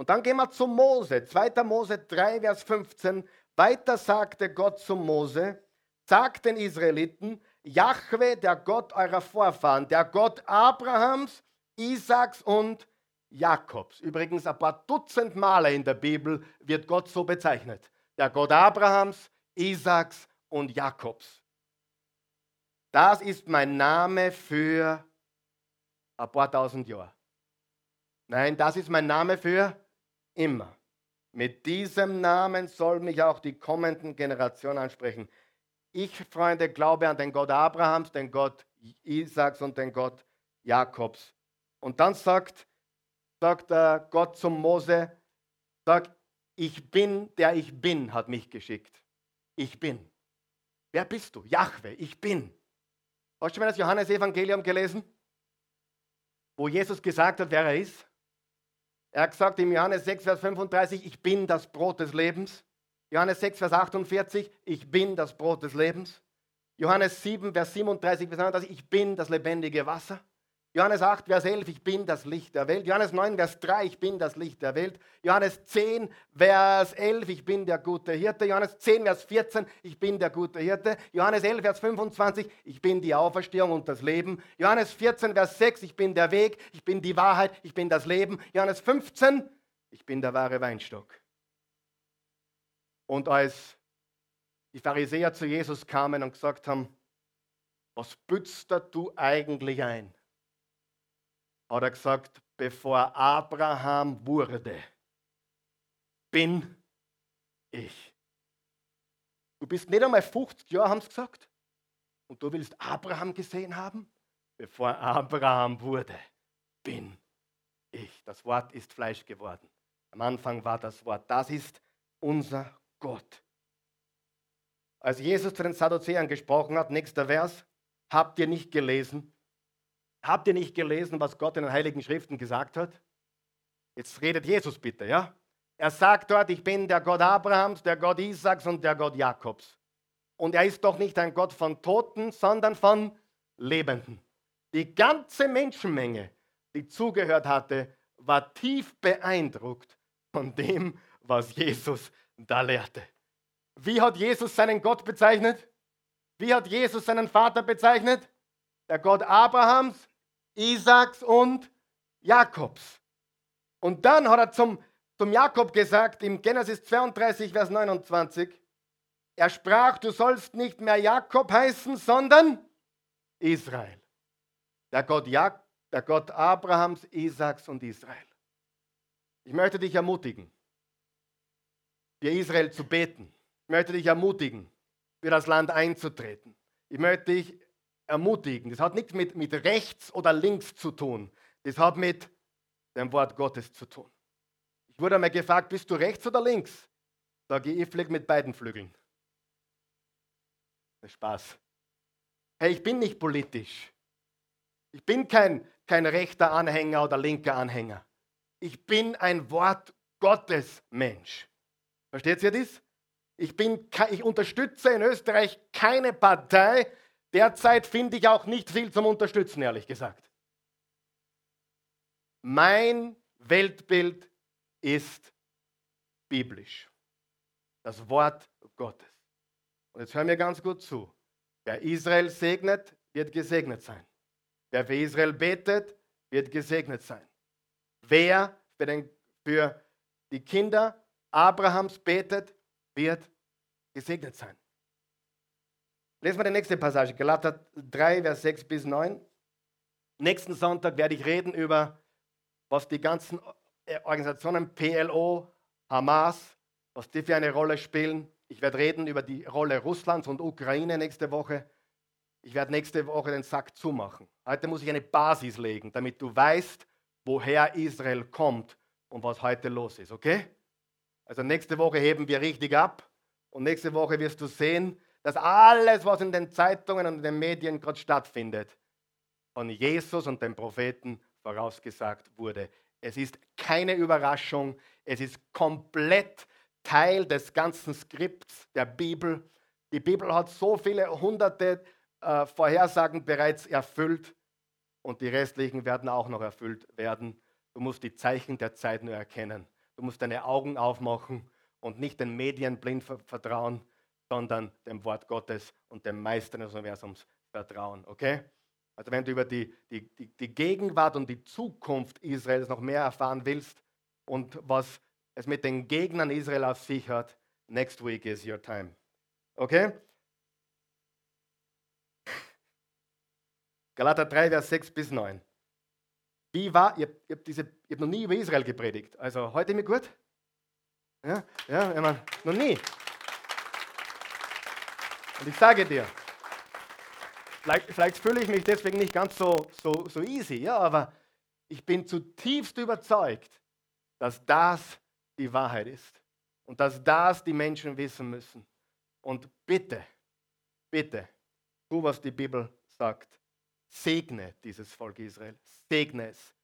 Und dann gehen wir zu Mose. 2. Mose 3, Vers 15. Weiter sagte Gott zu Mose, sagt den Israeliten, Jahwe, der Gott eurer Vorfahren, der Gott Abrahams, Isaaks und Jakobs. Übrigens ein paar Dutzend Male in der Bibel wird Gott so bezeichnet. Der Gott Abrahams, Isaaks und Jakobs. Das ist mein Name für ein paar tausend Jahre. Nein, das ist mein Name für immer. Mit diesem Namen soll mich auch die kommenden Generationen ansprechen. Ich, Freunde, glaube an den Gott Abrahams, den Gott Isaaks und den Gott Jakobs. Und dann sagt, sagt Gott zum Mose, sagt, ich bin, der ich bin, hat mich geschickt. Ich bin. Wer bist du? Jahwe, ich bin. Hast du mal das Johannesevangelium gelesen? Wo Jesus gesagt hat, wer er ist? Er hat gesagt im Johannes 6, Vers 35, ich bin das Brot des Lebens. Johannes 6, Vers 48, ich bin das Brot des Lebens. Johannes 7, Vers 37 bis 39, ich bin das lebendige Wasser. Johannes 8, Vers 11, ich bin das Licht der Welt. Johannes 9, Vers 3, ich bin das Licht der Welt. Johannes 10, Vers 11, ich bin der gute Hirte. Johannes 10, Vers 14, ich bin der gute Hirte. Johannes 11, Vers 25, ich bin die Auferstehung und das Leben. Johannes 14, Vers 6, ich bin der Weg, ich bin die Wahrheit, ich bin das Leben. Johannes 15, ich bin der wahre Weinstock. Und als die Pharisäer zu Jesus kamen und gesagt haben, was bützt du eigentlich ein? Hat er gesagt, bevor Abraham wurde, bin ich. Du bist nicht einmal 50 Jahre, haben sie gesagt. Und du willst Abraham gesehen haben? Bevor Abraham wurde, bin ich. Das Wort ist Fleisch geworden. Am Anfang war das Wort. Das ist unser Gott. Als Jesus zu den Sadduzäern gesprochen hat, nächster Vers, habt ihr nicht gelesen, Habt ihr nicht gelesen, was Gott in den Heiligen Schriften gesagt hat? Jetzt redet Jesus bitte, ja? Er sagt dort, ich bin der Gott Abrahams, der Gott Isaaks und der Gott Jakobs. Und er ist doch nicht ein Gott von Toten, sondern von Lebenden. Die ganze Menschenmenge, die zugehört hatte, war tief beeindruckt von dem, was Jesus da lehrte. Wie hat Jesus seinen Gott bezeichnet? Wie hat Jesus seinen Vater bezeichnet? Der Gott Abrahams, Isaaks und Jakobs. Und dann hat er zum, zum Jakob gesagt, im Genesis 32, Vers 29, er sprach, du sollst nicht mehr Jakob heißen, sondern Israel. Der Gott, Jak der Gott Abrahams, Isaaks und Israel. Ich möchte dich ermutigen, für Israel zu beten. Ich möchte dich ermutigen, für das Land einzutreten. Ich möchte dich ermutigen. Das hat nichts mit, mit rechts oder links zu tun. Das hat mit dem Wort Gottes zu tun. Ich wurde einmal gefragt, bist du rechts oder links? Sage ich, ich fliege mit beiden Flügeln. Das ist Spaß. Hey, ich bin nicht politisch. Ich bin kein, kein rechter Anhänger oder linker Anhänger. Ich bin ein Wort Gottes Mensch. Versteht ihr das? Ich, bin, ich unterstütze in Österreich keine Partei, Derzeit finde ich auch nicht viel zum Unterstützen, ehrlich gesagt. Mein Weltbild ist biblisch. Das Wort Gottes. Und jetzt hör mir ganz gut zu. Wer Israel segnet, wird gesegnet sein. Wer für Israel betet, wird gesegnet sein. Wer für, den, für die Kinder Abrahams betet, wird gesegnet sein. Lesen wir die nächste Passage, Galater 3, Vers 6 bis 9. Nächsten Sonntag werde ich reden über, was die ganzen Organisationen PLO, Hamas, was die für eine Rolle spielen. Ich werde reden über die Rolle Russlands und Ukraine nächste Woche. Ich werde nächste Woche den Sack zumachen. Heute muss ich eine Basis legen, damit du weißt, woher Israel kommt und was heute los ist, okay? Also nächste Woche heben wir richtig ab und nächste Woche wirst du sehen, dass alles, was in den Zeitungen und in den Medien gerade stattfindet, von Jesus und den Propheten vorausgesagt wurde. Es ist keine Überraschung, es ist komplett Teil des ganzen Skripts der Bibel. Die Bibel hat so viele hunderte äh, Vorhersagen bereits erfüllt und die restlichen werden auch noch erfüllt werden. Du musst die Zeichen der Zeit nur erkennen. Du musst deine Augen aufmachen und nicht den Medien blind vertrauen, sondern dem Wort Gottes und dem Meister des Universums vertrauen. Okay? Also wenn du über die, die, die, die Gegenwart und die Zukunft Israels noch mehr erfahren willst und was es mit den Gegnern Israel auf sich hat, next week is your time. Okay? Galater 3, Vers 6 bis 9. Wie war, ihr, ihr habt, diese, ihr habt noch nie über Israel gepredigt. Also heute mir gut? Ja, ja, ich meine, noch nie. Und ich sage dir, vielleicht, vielleicht fühle ich mich deswegen nicht ganz so, so, so easy, ja, aber ich bin zutiefst überzeugt, dass das die Wahrheit ist und dass das die Menschen wissen müssen. Und bitte, bitte, tu, was die Bibel sagt. Segne dieses Volk Israel. Segne es.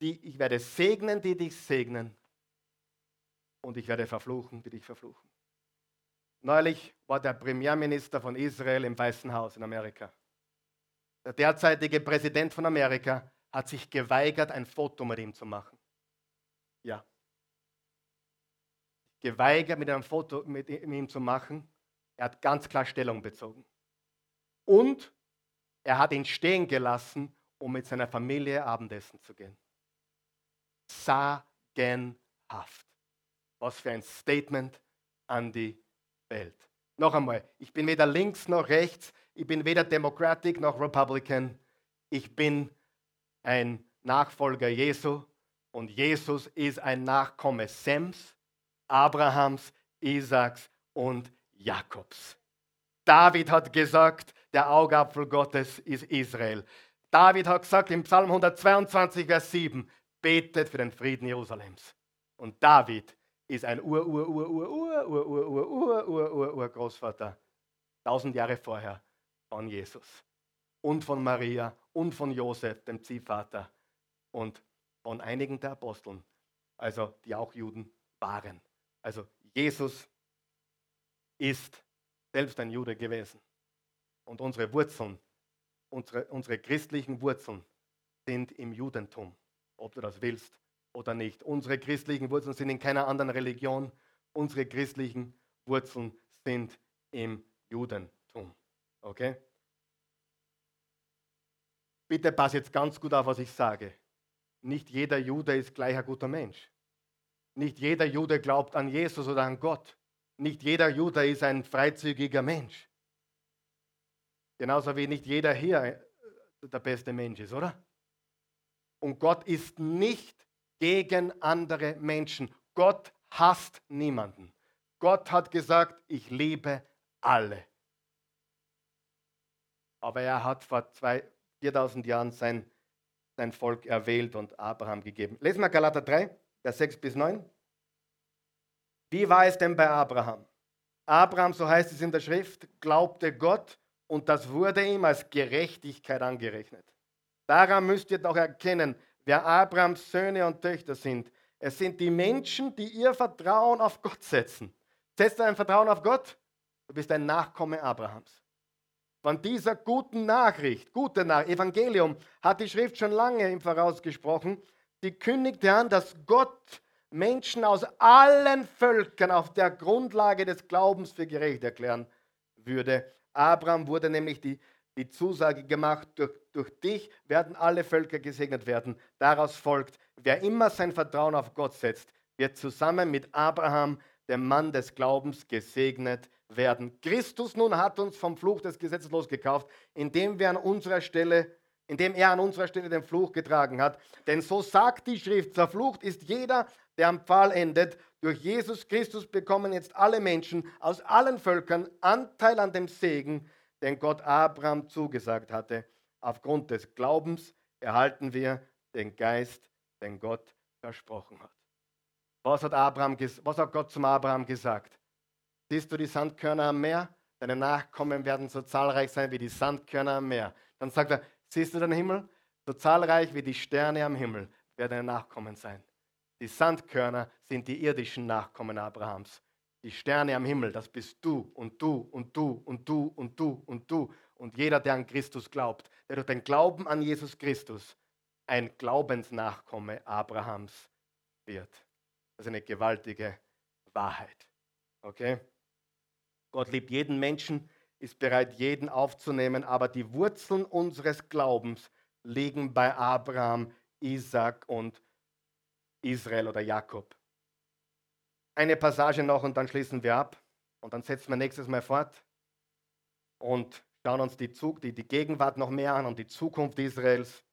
Die, ich werde segnen, die dich segnen. Und ich werde verfluchen, die dich verfluchen. Neulich war der Premierminister von Israel im Weißen Haus in Amerika. Der derzeitige Präsident von Amerika hat sich geweigert, ein Foto mit ihm zu machen. Ja. Geweigert, mit einem Foto mit ihm zu machen. Er hat ganz klar Stellung bezogen. Und er hat ihn stehen gelassen, um mit seiner Familie Abendessen zu gehen. Sagenhaft. Was für ein Statement an die Welt. Noch einmal, ich bin weder links noch rechts, ich bin weder Democratic noch Republican, ich bin ein Nachfolger Jesu und Jesus ist ein Nachkomme Sems, Abrahams, Isaaks und Jakobs. David hat gesagt, der Augapfel Gottes ist Israel. David hat gesagt im Psalm 122, Vers 7, betet für den Frieden Jerusalems. Und David ist ein Ur, Ur, Ur, Ur, Ur, Ur, Ur, Ur, Ur, Ur, Ur, Ur Großvater, tausend Jahre vorher von Jesus und von Maria und von Josef, dem Ziehvater und von einigen der Aposteln, also die auch Juden waren. Also Jesus ist selbst ein Jude gewesen. Und unsere Wurzeln, unsere, unsere christlichen Wurzeln sind im Judentum, ob du das willst oder nicht. Unsere christlichen Wurzeln sind in keiner anderen Religion. Unsere christlichen Wurzeln sind im Judentum. Okay? Bitte pass jetzt ganz gut auf, was ich sage. Nicht jeder Jude ist gleich ein guter Mensch. Nicht jeder Jude glaubt an Jesus oder an Gott. Nicht jeder Jude ist ein freizügiger Mensch. Genauso wie nicht jeder hier äh, der beste Mensch ist, oder? Und Gott ist nicht gegen andere Menschen. Gott hasst niemanden. Gott hat gesagt, ich liebe alle. Aber er hat vor zwei, 4000 Jahren sein, sein Volk erwählt und Abraham gegeben. Lesen wir Galater 3, Vers 6 bis 9. Wie war es denn bei Abraham? Abraham, so heißt es in der Schrift, glaubte Gott und das wurde ihm als Gerechtigkeit angerechnet. Daran müsst ihr doch erkennen, wer Abrahams Söhne und Töchter sind. Es sind die Menschen, die ihr Vertrauen auf Gott setzen. Setzt du ein Vertrauen auf Gott? Du bist ein Nachkomme Abrahams. Von dieser guten Nachricht, gute Nachricht, Evangelium, hat die Schrift schon lange im Voraus gesprochen. Sie kündigte an, dass Gott Menschen aus allen Völkern auf der Grundlage des Glaubens für gerecht erklären würde. Abraham wurde nämlich die die Zusage gemacht, durch, durch dich werden alle Völker gesegnet werden. Daraus folgt, wer immer sein Vertrauen auf Gott setzt, wird zusammen mit Abraham, dem Mann des Glaubens, gesegnet werden. Christus nun hat uns vom Fluch des Gesetzes losgekauft, indem, wir an unserer Stelle, indem er an unserer Stelle den Fluch getragen hat. Denn so sagt die Schrift, zerflucht ist jeder, der am Pfahl endet. Durch Jesus Christus bekommen jetzt alle Menschen aus allen Völkern Anteil an dem Segen, den Gott Abraham zugesagt hatte. Aufgrund des Glaubens erhalten wir den Geist, den Gott versprochen hat. Was hat, Abraham, was hat Gott zum Abraham gesagt? Siehst du die Sandkörner am Meer? Deine Nachkommen werden so zahlreich sein wie die Sandkörner am Meer. Dann sagt er, siehst du den Himmel? So zahlreich wie die Sterne am Himmel werden deine Nachkommen sein. Die Sandkörner sind die irdischen Nachkommen Abrahams. Die Sterne am Himmel, das bist du und du und du und du und du und du und jeder, der an Christus glaubt, der durch den Glauben an Jesus Christus ein Glaubensnachkomme Abrahams wird. Das ist eine gewaltige Wahrheit. Okay? Gott liebt jeden Menschen, ist bereit, jeden aufzunehmen, aber die Wurzeln unseres Glaubens liegen bei Abraham, Isaac und Israel oder Jakob eine Passage noch und dann schließen wir ab. Und dann setzen wir nächstes Mal fort und schauen uns die, Zug, die, die Gegenwart noch mehr an und die Zukunft Israels.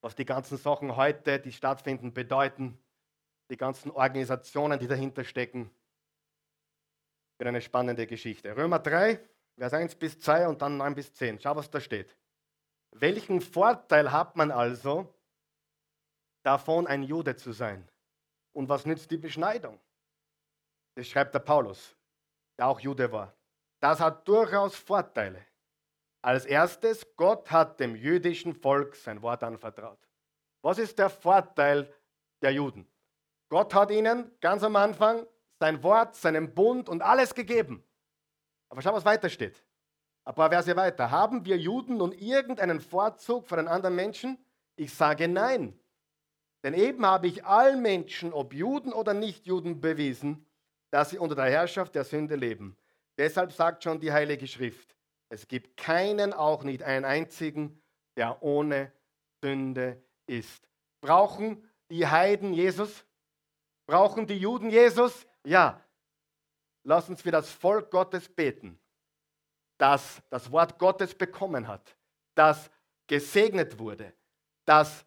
Was die ganzen Sachen heute, die stattfinden, bedeuten. Die ganzen Organisationen, die dahinter stecken. Für eine spannende Geschichte. Römer 3, Vers 1 bis 2 und dann 9 bis 10. Schau, was da steht. Welchen Vorteil hat man also davon, ein Jude zu sein? Und was nützt die Beschneidung? Das schreibt der Paulus, der auch Jude war. Das hat durchaus Vorteile. Als erstes, Gott hat dem jüdischen Volk sein Wort anvertraut. Was ist der Vorteil der Juden? Gott hat ihnen ganz am Anfang sein Wort, seinen Bund und alles gegeben. Aber schau, was weiter steht. Ein paar Verse weiter. Haben wir Juden nun irgendeinen Vorzug vor den anderen Menschen? Ich sage nein. Denn eben habe ich allen Menschen, ob Juden oder Nichtjuden, bewiesen, dass sie unter der Herrschaft der Sünde leben. Deshalb sagt schon die Heilige Schrift, es gibt keinen, auch nicht einen einzigen, der ohne Sünde ist. Brauchen die Heiden Jesus? Brauchen die Juden Jesus? Ja. Lass uns für das Volk Gottes beten, das das Wort Gottes bekommen hat, das gesegnet wurde, das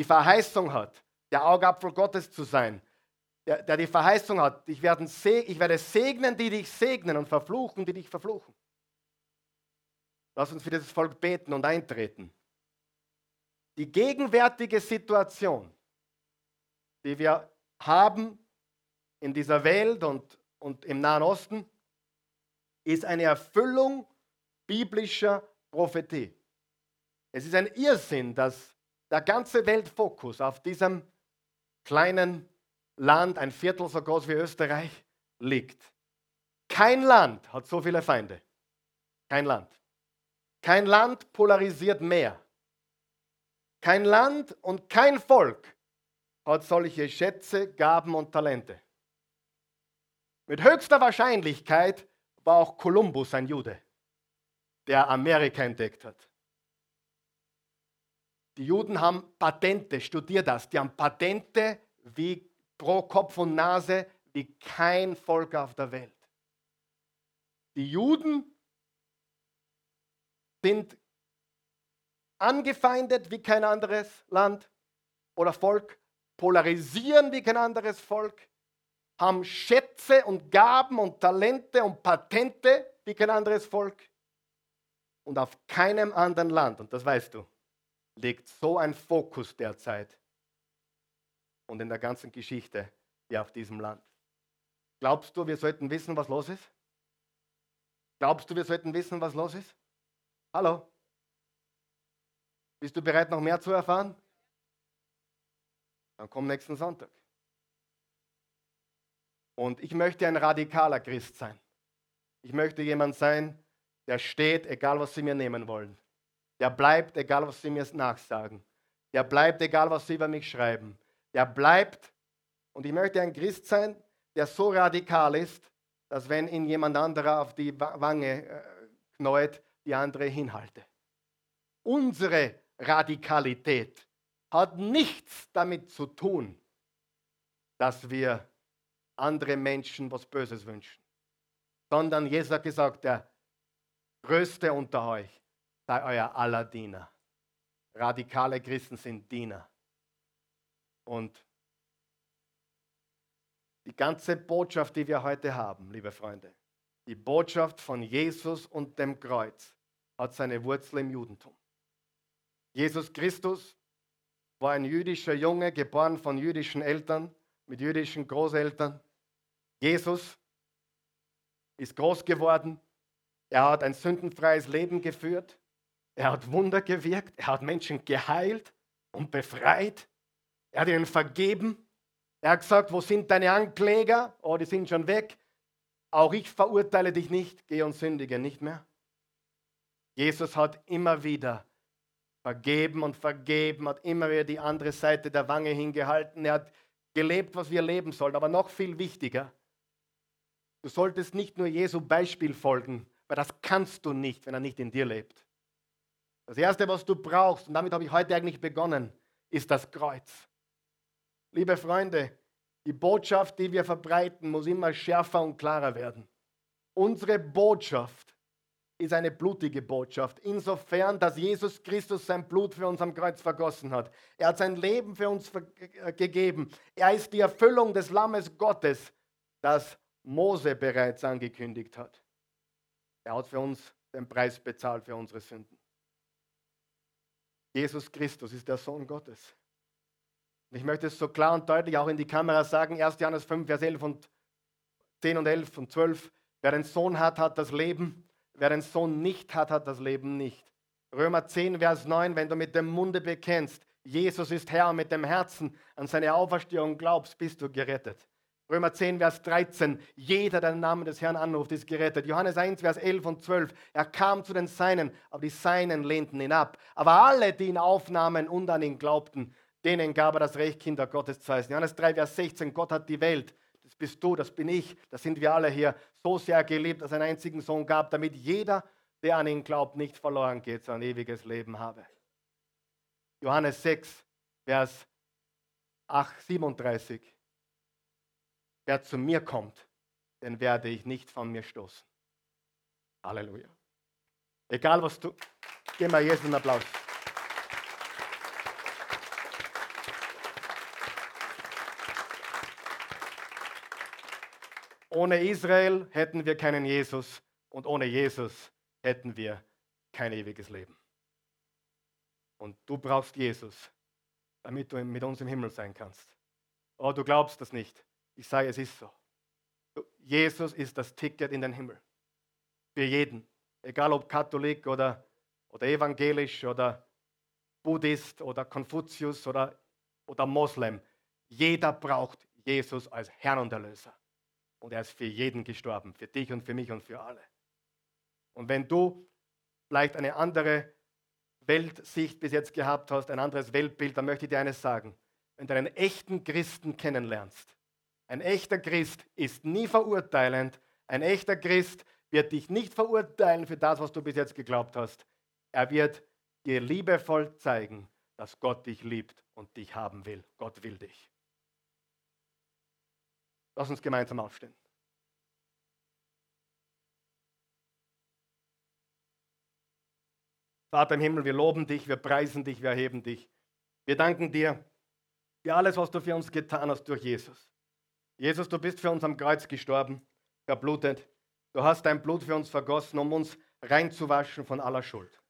die Verheißung hat, der Augapfel Gottes zu sein, der, der die Verheißung hat, ich werde, ich werde segnen, die dich segnen und verfluchen, die dich verfluchen. Lass uns für dieses Volk beten und eintreten. Die gegenwärtige Situation, die wir haben in dieser Welt und, und im Nahen Osten, ist eine Erfüllung biblischer Prophetie. Es ist ein Irrsinn, dass der ganze Weltfokus auf diesem kleinen Land, ein Viertel so groß wie Österreich, liegt. Kein Land hat so viele Feinde. Kein Land. Kein Land polarisiert mehr. Kein Land und kein Volk hat solche Schätze, Gaben und Talente. Mit höchster Wahrscheinlichkeit war auch Kolumbus ein Jude, der Amerika entdeckt hat. Die Juden haben Patente, studier das, die haben Patente wie pro Kopf und Nase wie kein Volk auf der Welt. Die Juden sind angefeindet wie kein anderes Land oder Volk, polarisieren wie kein anderes Volk, haben Schätze und Gaben und Talente und Patente wie kein anderes Volk. Und auf keinem anderen Land, und das weißt du, liegt so ein Fokus derzeit und in der ganzen Geschichte wie auf diesem Land. Glaubst du, wir sollten wissen, was los ist? Glaubst du, wir sollten wissen, was los ist? Hallo? Bist du bereit, noch mehr zu erfahren? Dann komm nächsten Sonntag. Und ich möchte ein radikaler Christ sein. Ich möchte jemand sein, der steht, egal was sie mir nehmen wollen. Der bleibt, egal was sie mir nachsagen. Der bleibt, egal was sie über mich schreiben. Der bleibt. Und ich möchte ein Christ sein, der so radikal ist, dass wenn ihn jemand anderer auf die Wange äh, knäut, die andere hinhalte. Unsere Radikalität hat nichts damit zu tun, dass wir andere Menschen was Böses wünschen, sondern Jesus hat gesagt, der Größte unter euch sei euer aller Diener. Radikale Christen sind Diener. Und die ganze Botschaft, die wir heute haben, liebe Freunde, die Botschaft von Jesus und dem Kreuz hat seine Wurzel im Judentum. Jesus Christus war ein jüdischer Junge, geboren von jüdischen Eltern, mit jüdischen Großeltern. Jesus ist groß geworden. Er hat ein sündenfreies Leben geführt. Er hat Wunder gewirkt, er hat Menschen geheilt und befreit. Er hat ihnen vergeben. Er hat gesagt, wo sind deine Ankläger? Oh, die sind schon weg. Auch ich verurteile dich nicht, geh und sündige nicht mehr. Jesus hat immer wieder vergeben und vergeben, hat immer wieder die andere Seite der Wange hingehalten. Er hat gelebt, was wir leben sollen. Aber noch viel wichtiger, du solltest nicht nur Jesu Beispiel folgen, weil das kannst du nicht, wenn er nicht in dir lebt. Das Erste, was du brauchst, und damit habe ich heute eigentlich begonnen, ist das Kreuz. Liebe Freunde, die Botschaft, die wir verbreiten, muss immer schärfer und klarer werden. Unsere Botschaft ist eine blutige Botschaft, insofern, dass Jesus Christus sein Blut für uns am Kreuz vergossen hat. Er hat sein Leben für uns äh, gegeben. Er ist die Erfüllung des Lammes Gottes, das Mose bereits angekündigt hat. Er hat für uns den Preis bezahlt für unsere Sünden. Jesus Christus ist der Sohn Gottes. Ich möchte es so klar und deutlich auch in die Kamera sagen, 1. Johannes 5, Vers 11 und 10 und 11 und 12. Wer einen Sohn hat, hat das Leben. Wer einen Sohn nicht hat, hat das Leben nicht. Römer 10, Vers 9, wenn du mit dem Munde bekennst, Jesus ist Herr und mit dem Herzen an seine Auferstehung glaubst, bist du gerettet. Römer 10, Vers 13. Jeder, der den Namen des Herrn anruft, ist gerettet. Johannes 1, Vers 11 und 12. Er kam zu den Seinen, aber die Seinen lehnten ihn ab. Aber alle, die ihn aufnahmen und an ihn glaubten, denen gab er das Recht, Kinder Gottes zu heißen. Johannes 3, Vers 16. Gott hat die Welt, das bist du, das bin ich, das sind wir alle hier, so sehr geliebt, dass er einen einzigen Sohn gab, damit jeder, der an ihn glaubt, nicht verloren geht, sondern ewiges Leben habe. Johannes 6, Vers 8, 37. Wer zu mir kommt, den werde ich nicht von mir stoßen. Halleluja. Egal was du, gib mal Jesus einen Applaus. Ohne Israel hätten wir keinen Jesus und ohne Jesus hätten wir kein ewiges Leben. Und du brauchst Jesus, damit du mit uns im Himmel sein kannst. Oh, du glaubst das nicht. Ich sage, es ist so. Jesus ist das Ticket in den Himmel. Für jeden. Egal ob Katholik oder, oder evangelisch oder Buddhist oder Konfuzius oder, oder Moslem. Jeder braucht Jesus als Herrn und Erlöser. Und er ist für jeden gestorben, für dich und für mich und für alle. Und wenn du vielleicht eine andere Weltsicht bis jetzt gehabt hast, ein anderes Weltbild, dann möchte ich dir eines sagen. Wenn du einen echten Christen kennenlernst, ein echter Christ ist nie verurteilend, ein echter Christ wird dich nicht verurteilen für das, was du bis jetzt geglaubt hast. Er wird dir liebevoll zeigen, dass Gott dich liebt und dich haben will. Gott will dich. Lass uns gemeinsam aufstehen. Vater im Himmel, wir loben dich, wir preisen dich, wir erheben dich. Wir danken dir für alles, was du für uns getan hast durch Jesus. Jesus, du bist für uns am Kreuz gestorben, verblutet. Du hast dein Blut für uns vergossen, um uns reinzuwaschen von aller Schuld.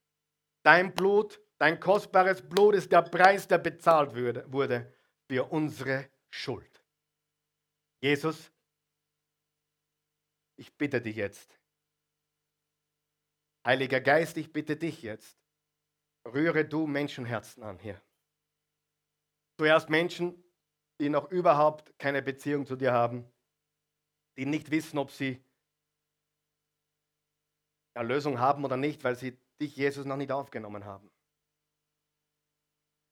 Dein Blut, dein kostbares Blut ist der Preis, der bezahlt wurde für unsere Schuld. Jesus, ich bitte dich jetzt, Heiliger Geist, ich bitte dich jetzt, rühre du Menschenherzen an hier. Zuerst Menschen, die noch überhaupt keine Beziehung zu dir haben, die nicht wissen, ob sie Erlösung haben oder nicht, weil sie dich, Jesus, noch nicht aufgenommen haben.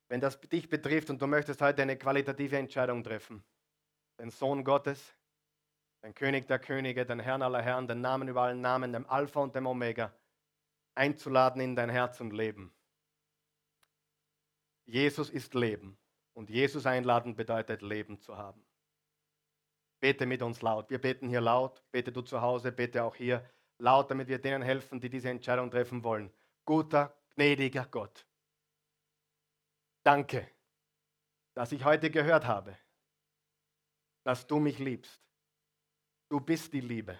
Wenn das dich betrifft und du möchtest heute eine qualitative Entscheidung treffen, den Sohn Gottes, den König der Könige, den Herrn aller Herren, den Namen über allen Namen, dem Alpha und dem Omega, einzuladen in dein Herz und Leben. Jesus ist Leben und Jesus einladen bedeutet Leben zu haben. Bete mit uns laut. Wir beten hier laut. Bete du zu Hause, bete auch hier laut, damit wir denen helfen, die diese Entscheidung treffen wollen. Guter, gnädiger Gott. Danke, dass ich heute gehört habe, dass du mich liebst. Du bist die Liebe.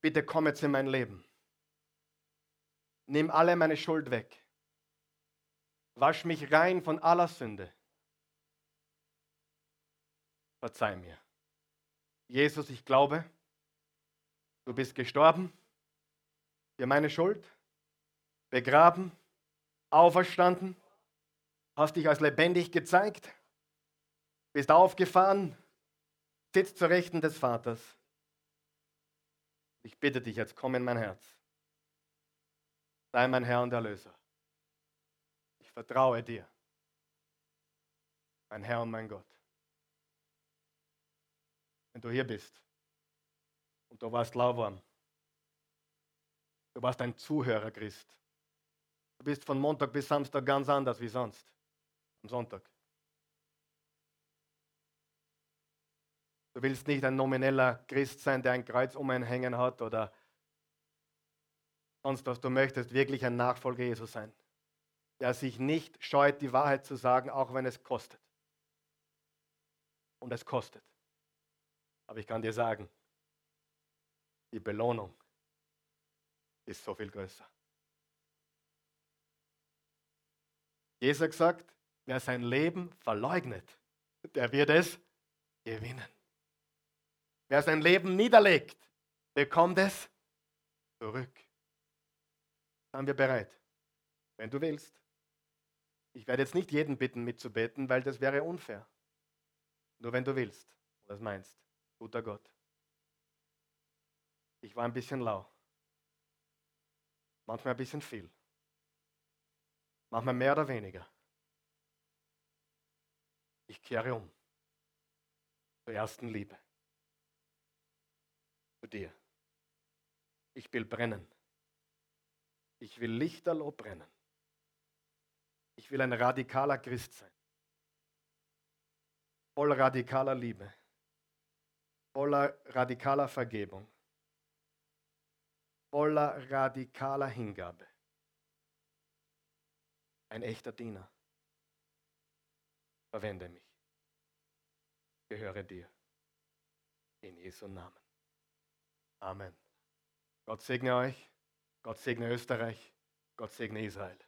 Bitte komm jetzt in mein Leben. Nimm alle meine Schuld weg. Wasch mich rein von aller Sünde. Verzeih mir. Jesus, ich glaube, du bist gestorben für meine Schuld, begraben, auferstanden, hast dich als lebendig gezeigt, bist aufgefahren, sitzt zur Rechten des Vaters. Ich bitte dich jetzt, komm in mein Herz. Sei mein Herr und Erlöser. Vertraue dir, mein Herr und mein Gott. Wenn du hier bist und du warst lauwarm, du warst ein Zuhörer, Christ. Du bist von Montag bis Samstag ganz anders wie sonst, am Sonntag. Du willst nicht ein nomineller Christ sein, der ein Kreuz um einen hängen hat oder sonst was. Du möchtest wirklich ein Nachfolger Jesus sein, der sich nicht scheut, die Wahrheit zu sagen, auch wenn es kostet. Und es kostet. Aber ich kann dir sagen, die Belohnung ist so viel größer. Jesus gesagt, wer sein Leben verleugnet, der wird es gewinnen. Wer sein Leben niederlegt, bekommt es zurück. Sind wir bereit? Wenn du willst. Ich werde jetzt nicht jeden bitten mitzubeten, weil das wäre unfair. Nur wenn du willst und das meinst, guter Gott. Ich war ein bisschen lau. Manchmal ein bisschen viel. Manchmal mehr oder weniger. Ich kehre um zur ersten Liebe. Zu dir. Ich will brennen. Ich will lichterloh brennen. Ich will ein radikaler Christ sein. Voll radikaler Liebe. Voller radikaler Vergebung. Voller radikaler Hingabe. Ein echter Diener. Verwende mich. Gehöre dir. In Jesu Namen. Amen. Gott segne euch. Gott segne Österreich. Gott segne Israel.